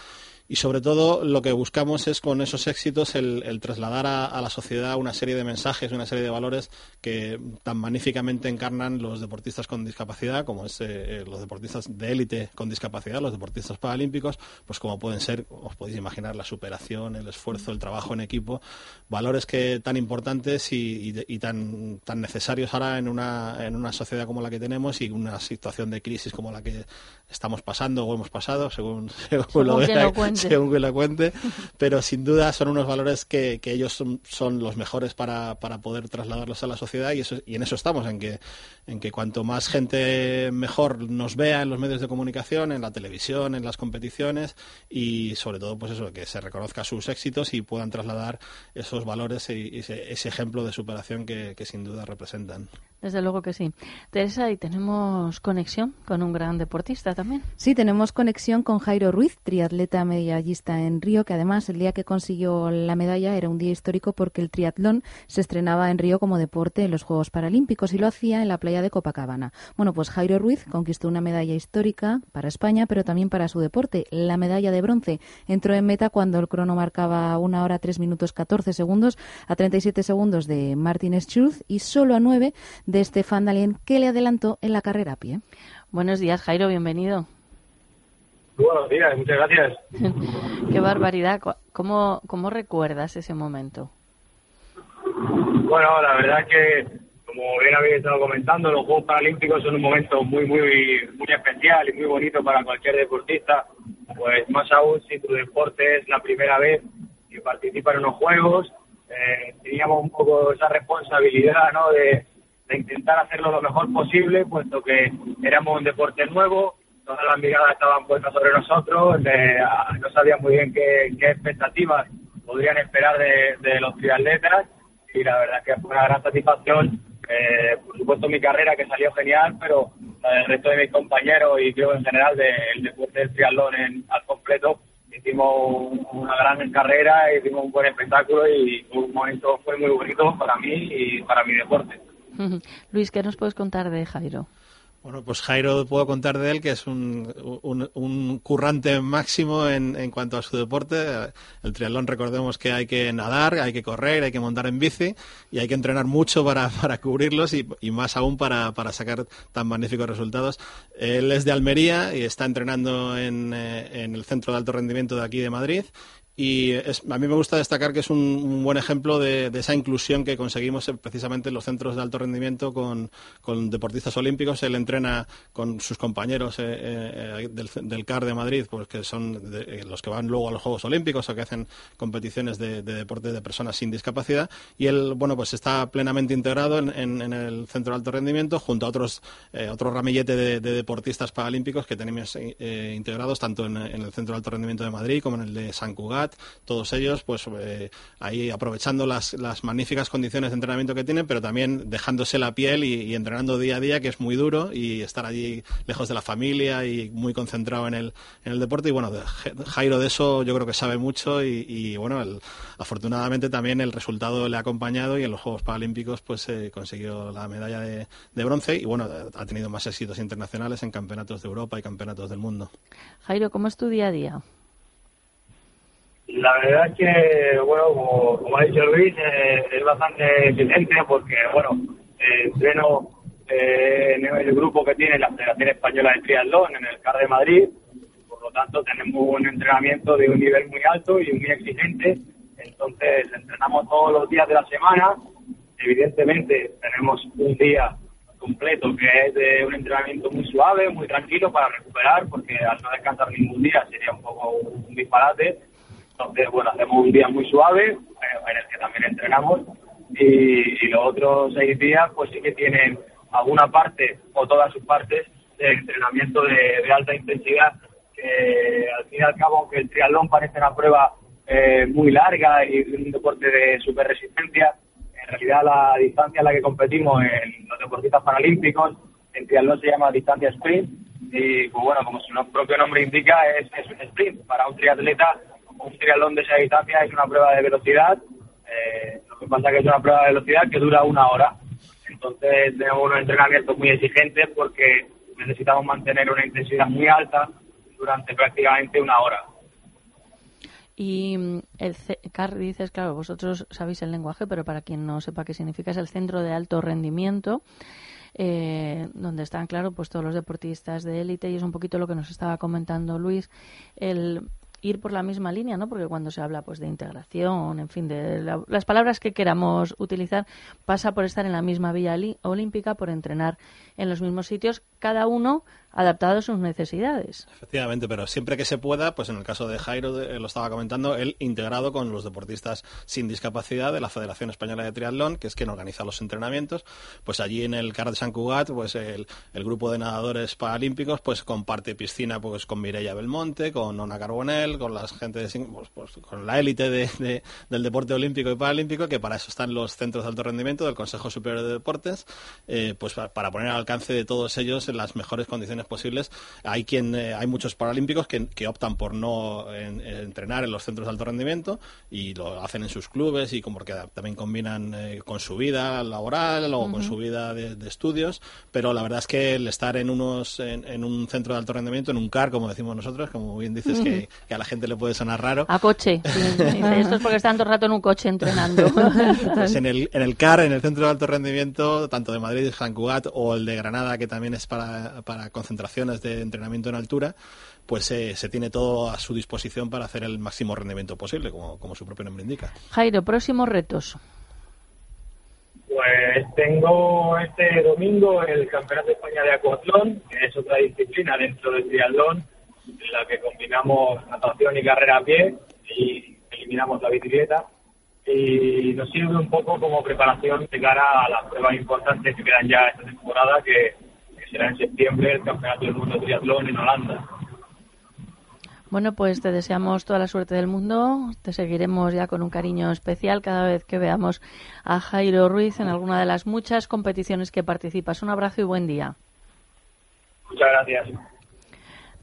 S21: y sobre todo lo que buscamos es con esos éxitos el, trasladar a, la sociedad una serie de mensajes, una serie de valores que tan magníficamente encarnan los deportistas con discapacidad, como es eh, los deportistas de élite con discapacidad, los deportistas paralímpicos, pues como pueden ser, os podéis imaginar, la superación, el esfuerzo, el trabajo en equipo, valores que tan importantes y, y, y tan, tan necesarios ahora en una, en una sociedad como la que tenemos y una situación de crisis como la que estamos pasando o hemos pasado, según, según lo vea según que la cuente, pero sin duda son unos valores que, que ellos son, son, los mejores para, para, poder trasladarlos a la sociedad y, eso, y en eso estamos, en que, en que cuanto más gente mejor nos vea en los medios de comunicación, en la televisión, en las competiciones y sobre todo pues eso, que se reconozca sus éxitos y puedan trasladar esos valores y ese, ese ejemplo de superación que, que sin duda representan.
S2: Desde luego que sí. Teresa, ¿y tenemos conexión con un gran deportista también?
S4: Sí, tenemos conexión con Jairo Ruiz, triatleta medallista en Río, que además el día que consiguió la medalla era un día histórico porque el triatlón se estrenaba en Río como deporte en los Juegos Paralímpicos y lo hacía en la playa de Copacabana. Bueno, pues Jairo Ruiz conquistó una medalla histórica para España, pero también para su deporte, la medalla de bronce. Entró en meta cuando el crono marcaba una hora tres minutos 14 segundos a 37 segundos de Martin Schulz y solo a nueve de Stefan Dalien, que le adelantó en la carrera a pie.
S2: Buenos días, Jairo, bienvenido.
S22: Buenos días, muchas gracias.
S2: Qué barbaridad. ¿Cómo, ¿Cómo recuerdas ese momento?
S22: Bueno, la verdad que, como bien habéis estado comentando, los Juegos Paralímpicos son un momento muy, muy, muy especial y muy bonito para cualquier deportista. Pues más aún si tu deporte es la primera vez que participa en unos Juegos, eh, teníamos un poco esa responsabilidad, ¿no? De, de intentar hacerlo lo mejor posible, puesto que éramos un deporte nuevo, todas las miradas estaban puestas sobre nosotros, de, no sabíamos muy bien qué, expectativas podrían esperar de, los triatletas y la verdad es que fue una gran satisfacción. Eh, por supuesto mi carrera que salió genial, pero del resto de mis compañeros y creo en general del de, deporte del triatlón en, al completo hicimos una gran carrera, hicimos un buen espectáculo y un momento fue muy bonito para mí y para mi deporte.
S2: Luis, ¿qué nos puedes contar de Jairo?
S21: Bueno, pues Jairo puedo contar de él que es un, un, un currante máximo en, en, cuanto a su deporte. El triatlón, recordemos que hay que nadar, hay que correr, hay que montar en bici y hay que entrenar mucho para, para cubrirlos y, y más aún para, para, sacar tan magníficos resultados. Él es de Almería y está entrenando en, eh, en el Centro de Alto Rendimiento de aquí de Madrid Y es, a mí me gusta destacar que es un, buen ejemplo de, esa inclusión que conseguimos eh, precisamente en los centros de alto rendimiento con, con deportistas olímpicos. Él entrena con sus compañeros eh, eh, del, del, CAR de Madrid, pues que son los que van luego a los Juegos Olímpicos o que hacen competiciones de, de, deporte de personas sin discapacidad. Y él, bueno, pues está plenamente integrado en, en, el centro de alto rendimiento junto a otros otro ramillete de, deportistas paralímpicos que tenemos integrados tanto en, el centro de alto rendimiento de Madrid como en el de San Cugat todos ellos pues eh, ahí aprovechando las, las, magníficas condiciones de entrenamiento que tienen, pero también dejándose la piel y, entrenando día a día, que es muy duro, y estar allí lejos de la familia y muy concentrado en el, en el deporte. Y bueno, Jairo de eso yo creo que sabe mucho y, y bueno, el, afortunadamente también el resultado le ha acompañado y en los Juegos Paralímpicos pues eh, consiguió la medalla de, de bronce y bueno, ha tenido más éxitos internacionales en campeonatos de Europa y campeonatos del mundo.
S2: Jairo, ¿cómo es tu día a día?
S22: La verdad es que, bueno, como, ha dicho Luis, eh, es bastante exigente porque, bueno, eh, entreno eh, en el grupo que tiene la Federación Española de Triatlón en el CAR de Madrid. Por lo tanto, tenemos un entrenamiento de un nivel muy alto y muy exigente. Entonces, entrenamos todos los días de la semana. Evidentemente, tenemos un día completo que es de un entrenamiento muy suave, muy tranquilo para recuperar, porque al no descansar ningún día sería un poco un disparate entonces, bueno, hacemos un día muy suave, eh, en el que también entrenamos, y, y, los otros seis días, pues sí que tienen alguna parte o todas sus partes de entrenamiento de, de alta intensidad, que al fin y al cabo, aunque el triatlón parece una prueba eh, muy larga y un deporte de super resistencia, en realidad la distancia en la que competimos en los deportistas paralímpicos, en triatlón se llama distancia sprint, y pues bueno, como su propio nombre indica, es, es un sprint. Para un triatleta un triatlón de esa distancia es una prueba de velocidad. Eh, lo que pasa es que es una prueba de velocidad que dura una hora. Entonces tenemos unos entrenamientos muy exigentes porque necesitamos mantener una intensidad muy alta durante prácticamente una hora.
S2: Y mm, el CAR dices, claro, vosotros sabéis el lenguaje, pero para quien no sepa qué significa, es el Centro de Alto Rendimiento, eh, donde están, claro, pues todos los deportistas de élite y es un poquito lo que nos estaba comentando Luis, el ir por la misma línea, ¿no? Porque cuando se habla pues de integración, en fin, de la, las palabras que queramos utilizar, pasa por estar en la misma vía olímpica, por entrenar en los mismos sitios, cada uno adaptado a sus necesidades.
S21: Efectivamente, pero siempre que se pueda, pues en el caso de Jairo, de, lo estaba comentando, él integrado con los deportistas sin discapacidad de la Federación Española de Triatlón, que es quien organiza los entrenamientos, pues allí en el CAR de San Cugat, pues el, grupo de nadadores paralímpicos, pues comparte piscina pues con Mireia Belmonte, con Ona Carbonell, con la gente de, pues, pues, con la élite de, del deporte olímpico y paralímpico, que para eso están los centros de alto rendimiento del Consejo Superior de Deportes, eh, pues para, para poner al alcance de todos ellos en las mejores condiciones posibles. Hay quien eh, hay muchos paralímpicos que, que optan por no en, en entrenar en los centros de alto rendimiento y lo hacen en sus clubes y como porque también combinan eh, con su vida laboral o uh -huh. con su vida de, de, estudios, pero la verdad es que el estar en unos en, en, un centro de alto rendimiento, en un CAR, como decimos nosotros, como bien dices uh -huh. que, que, a la gente le puede sonar raro.
S2: A coche. Esto es porque están todo el rato en un coche entrenando.
S21: pues en el, en el CAR, en el centro de alto rendimiento, tanto de Madrid y San Cugat o el de Granada, que también es para, para concentraciones de entrenamiento en altura, pues eh, se tiene todo a su disposición para hacer el máximo rendimiento posible, como, como su propio nombre indica.
S2: Jairo, próximos retos.
S22: Pues tengo este domingo el Campeonato de España de Acuatlón, que es otra disciplina dentro del triatlón, en la que combinamos natación y carrera a pie y eliminamos la bicicleta. Y nos sirve un poco como preparación de cara a las pruebas importantes que quedan ya esta temporada, que, que será en septiembre el Campeonato del Mundo de Triatlón en Holanda.
S2: Bueno, pues te deseamos toda la suerte del mundo. Te seguiremos ya con un cariño especial cada vez que veamos a Jairo Ruiz en alguna de las muchas competiciones que participas. Un abrazo y buen día.
S22: Muchas gracias.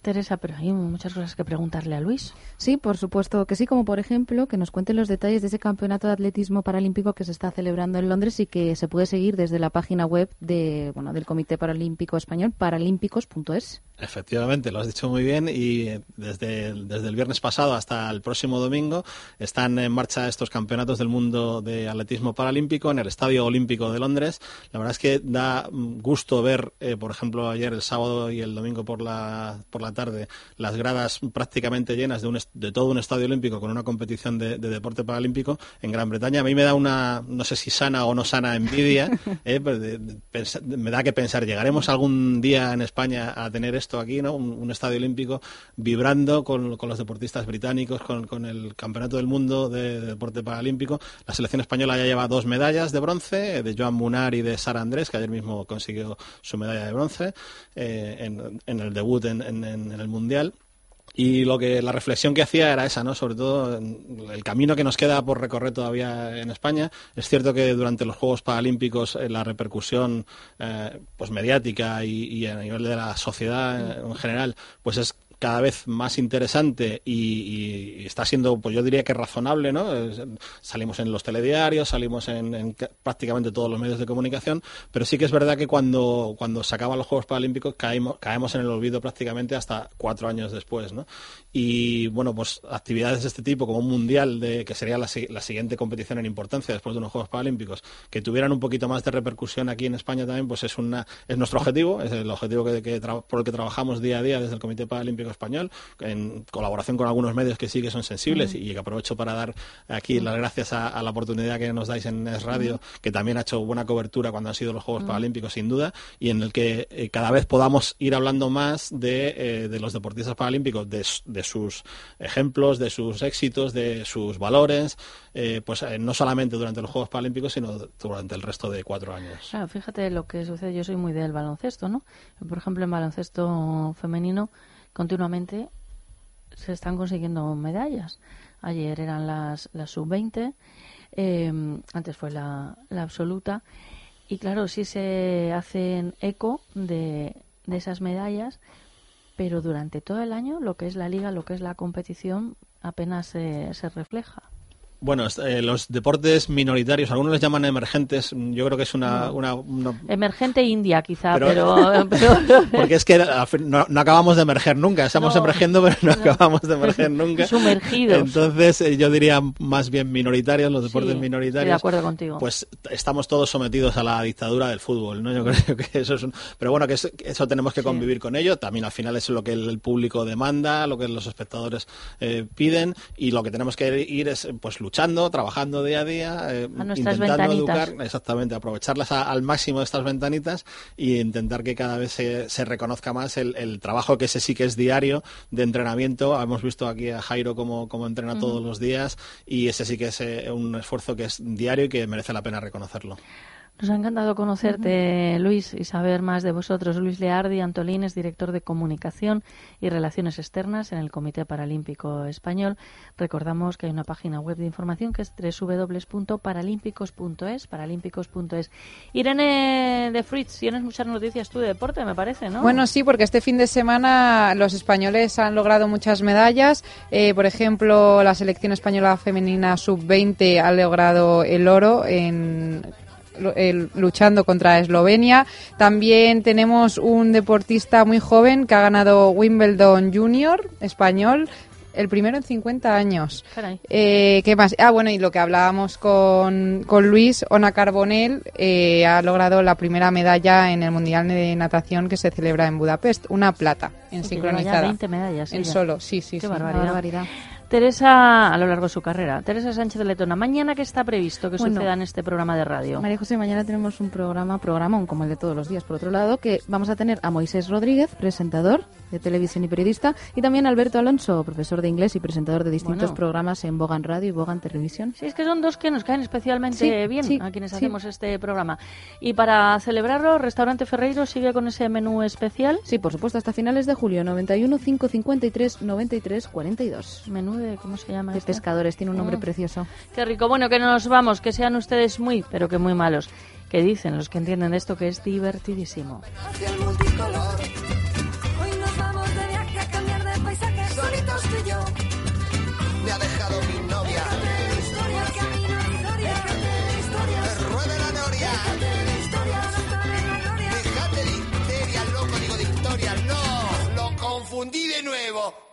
S2: Teresa, pero hay muchas cosas que preguntarle a Luis.
S4: Sí, por supuesto que sí, como por ejemplo que nos cuente los detalles de ese campeonato de atletismo paralímpico que se está celebrando en Londres y que se puede seguir desde la página web de, bueno, del Comité Paralímpico Español, paralímpicos.es.
S21: Efectivamente, lo has dicho muy bien y eh, desde el, desde el viernes pasado hasta el próximo domingo están en marcha estos campeonatos del mundo de atletismo paralímpico en el Estadio Olímpico de Londres. La verdad es que da mm, gusto ver, eh, por ejemplo, ayer el sábado y el domingo por la, por la tarde las gradas prácticamente llenas de, un, de todo un estadio olímpico con una competición de, de, deporte paralímpico en Gran Bretaña. A mí me da una, no sé si sana o no sana envidia, eh, me da que pensar, ¿llegaremos algún día en España a tener esto? Aquí, ¿no? Un, estadio olímpico vibrando con, los deportistas británicos, con, el Campeonato del Mundo de, Deporte Paralímpico. La selección española ya lleva dos medallas de bronce, de Joan Munar y de Sara Andrés, que ayer mismo consiguió su medalla de bronce eh, en, el debut en el Mundial. Y lo que la reflexión que hacía era esa, ¿no? Sobre todo el camino que nos queda por recorrer todavía en España. Es cierto que durante los Juegos Paralímpicos eh, la repercusión eh, pues mediática y, y, a nivel de la sociedad en general pues es cada vez más interesante y, está siendo, pues yo diría que razonable, ¿no? Salimos en los telediarios, salimos en, prácticamente todos los medios de comunicación, pero sí que es verdad que cuando, cuando se acaban los Juegos Paralímpicos caemos, caemos en el olvido prácticamente hasta cuatro años después, ¿no? Y bueno, pues actividades de este tipo, como un mundial, de, que sería la, siguiente competición en importancia después de unos Juegos Paralímpicos, que tuvieran un poquito más de repercusión aquí en España también, pues es, una, es nuestro objetivo, es el objetivo que, por el que trabajamos día a día desde el Comité Paralímpico español, en colaboración con algunos medios que sí que son sensibles y que aprovecho para dar aquí las gracias a, la oportunidad que nos dais en Es Radio, que también ha hecho buena cobertura cuando han sido los Juegos Paralímpicos, sin duda, y en el que eh, cada vez podamos ir hablando más de, eh, de los deportistas paralímpicos, de, de, sus ejemplos, de sus éxitos, de sus valores, eh, pues no solamente durante los Juegos Paralímpicos, sino durante el resto de cuatro años.
S2: Claro, fíjate lo que sucede, yo soy muy del baloncesto, ¿no? Por ejemplo, en baloncesto femenino, continuamente se están consiguiendo medallas. Ayer eran las, las sub-20, em, antes fue la, la, absoluta. Y claro, sí se hacen eco de, de esas medallas, pero durante todo el año lo que es la liga, lo que es la competición, apenas se refleja.
S21: Bueno, eh, los deportes minoritarios, algunos les llaman emergentes, yo creo que es una...
S2: Emergente India quizá, pero...
S21: porque es que no, acabamos de emerger nunca, estamos emergiendo pero no, acabamos de emerger nunca.
S2: Sumergidos.
S21: Entonces eh, yo diría más bien minoritarios, los deportes minoritarios.
S2: de acuerdo contigo.
S21: Pues estamos todos sometidos a la dictadura del fútbol, ¿no? Yo creo que eso es un... Pero bueno, que eso tenemos que convivir con ello, también al final es lo que el, público demanda, lo que los espectadores eh, piden y lo que tenemos que ir es pues luchando, trabajando día a día,
S2: eh, intentando educar,
S21: exactamente, aprovecharlas al máximo de estas ventanitas y intentar que cada vez se, reconozca más el, trabajo que ese sí que es diario de entrenamiento. Hemos visto aquí a Jairo cómo, entrena todos los días y ese sí que es eh, un esfuerzo que es diario y que merece la pena reconocerlo.
S2: Nos ha encantado conocerte, Luis, y saber más de vosotros. Luis Leardi Antolín es director de Comunicación y Relaciones Externas en el Comité Paralímpico Español. Recordamos que hay una página web de información que es www.paralímpicos.es, paralímpicos.es. Irene de Fritz, tienes muchas noticias tú de deporte, me parece, ¿no?
S5: Bueno, sí, porque este fin de semana los españoles han logrado muchas medallas. Eh, por ejemplo, la selección española femenina sub-20 ha logrado el oro en luchando contra Eslovenia. También tenemos un deportista muy joven que ha ganado Wimbledon Junior español. El primero en 50 años. Eh, ¿Qué más? Ah, bueno, y lo que hablábamos con, con Luis, Ona Carbonell eh, ha logrado la primera medalla en el Mundial de Natación que se celebra en Budapest, una plata en sincronizada.
S2: 20 medallas.
S5: En solo, sí, sí.
S2: Qué barbaridad. Teresa, a lo largo de su carrera, Teresa Sánchez de Letona, mañana qué está previsto que suceda en este programa de radio.
S4: María José, mañana tenemos un programa, programón como el de todos los días, por otro lado, que vamos a tener a Moisés Rodríguez, presentador de televisión y periodista, y también Alberto Alonso, profesor de inglés y presentador de distintos programas en Bogan Radio y Bogan Televisión.
S2: Sí, es que son dos que nos caen especialmente bien a quienes hacemos este programa. Y para celebrarlo, Restaurante Ferreiro sigue con ese menú especial.
S4: Sí, por supuesto, hasta finales de julio, 91 553 93 42.
S2: Menú ¿cómo se llama?
S4: De pescadores, tiene un nombre mm. precioso.
S2: Qué rico. Bueno, que nos vamos, que sean ustedes muy, pero que muy malos. Que dicen los que entienden esto que es divertidísimo.
S1: Confundí de nuevo.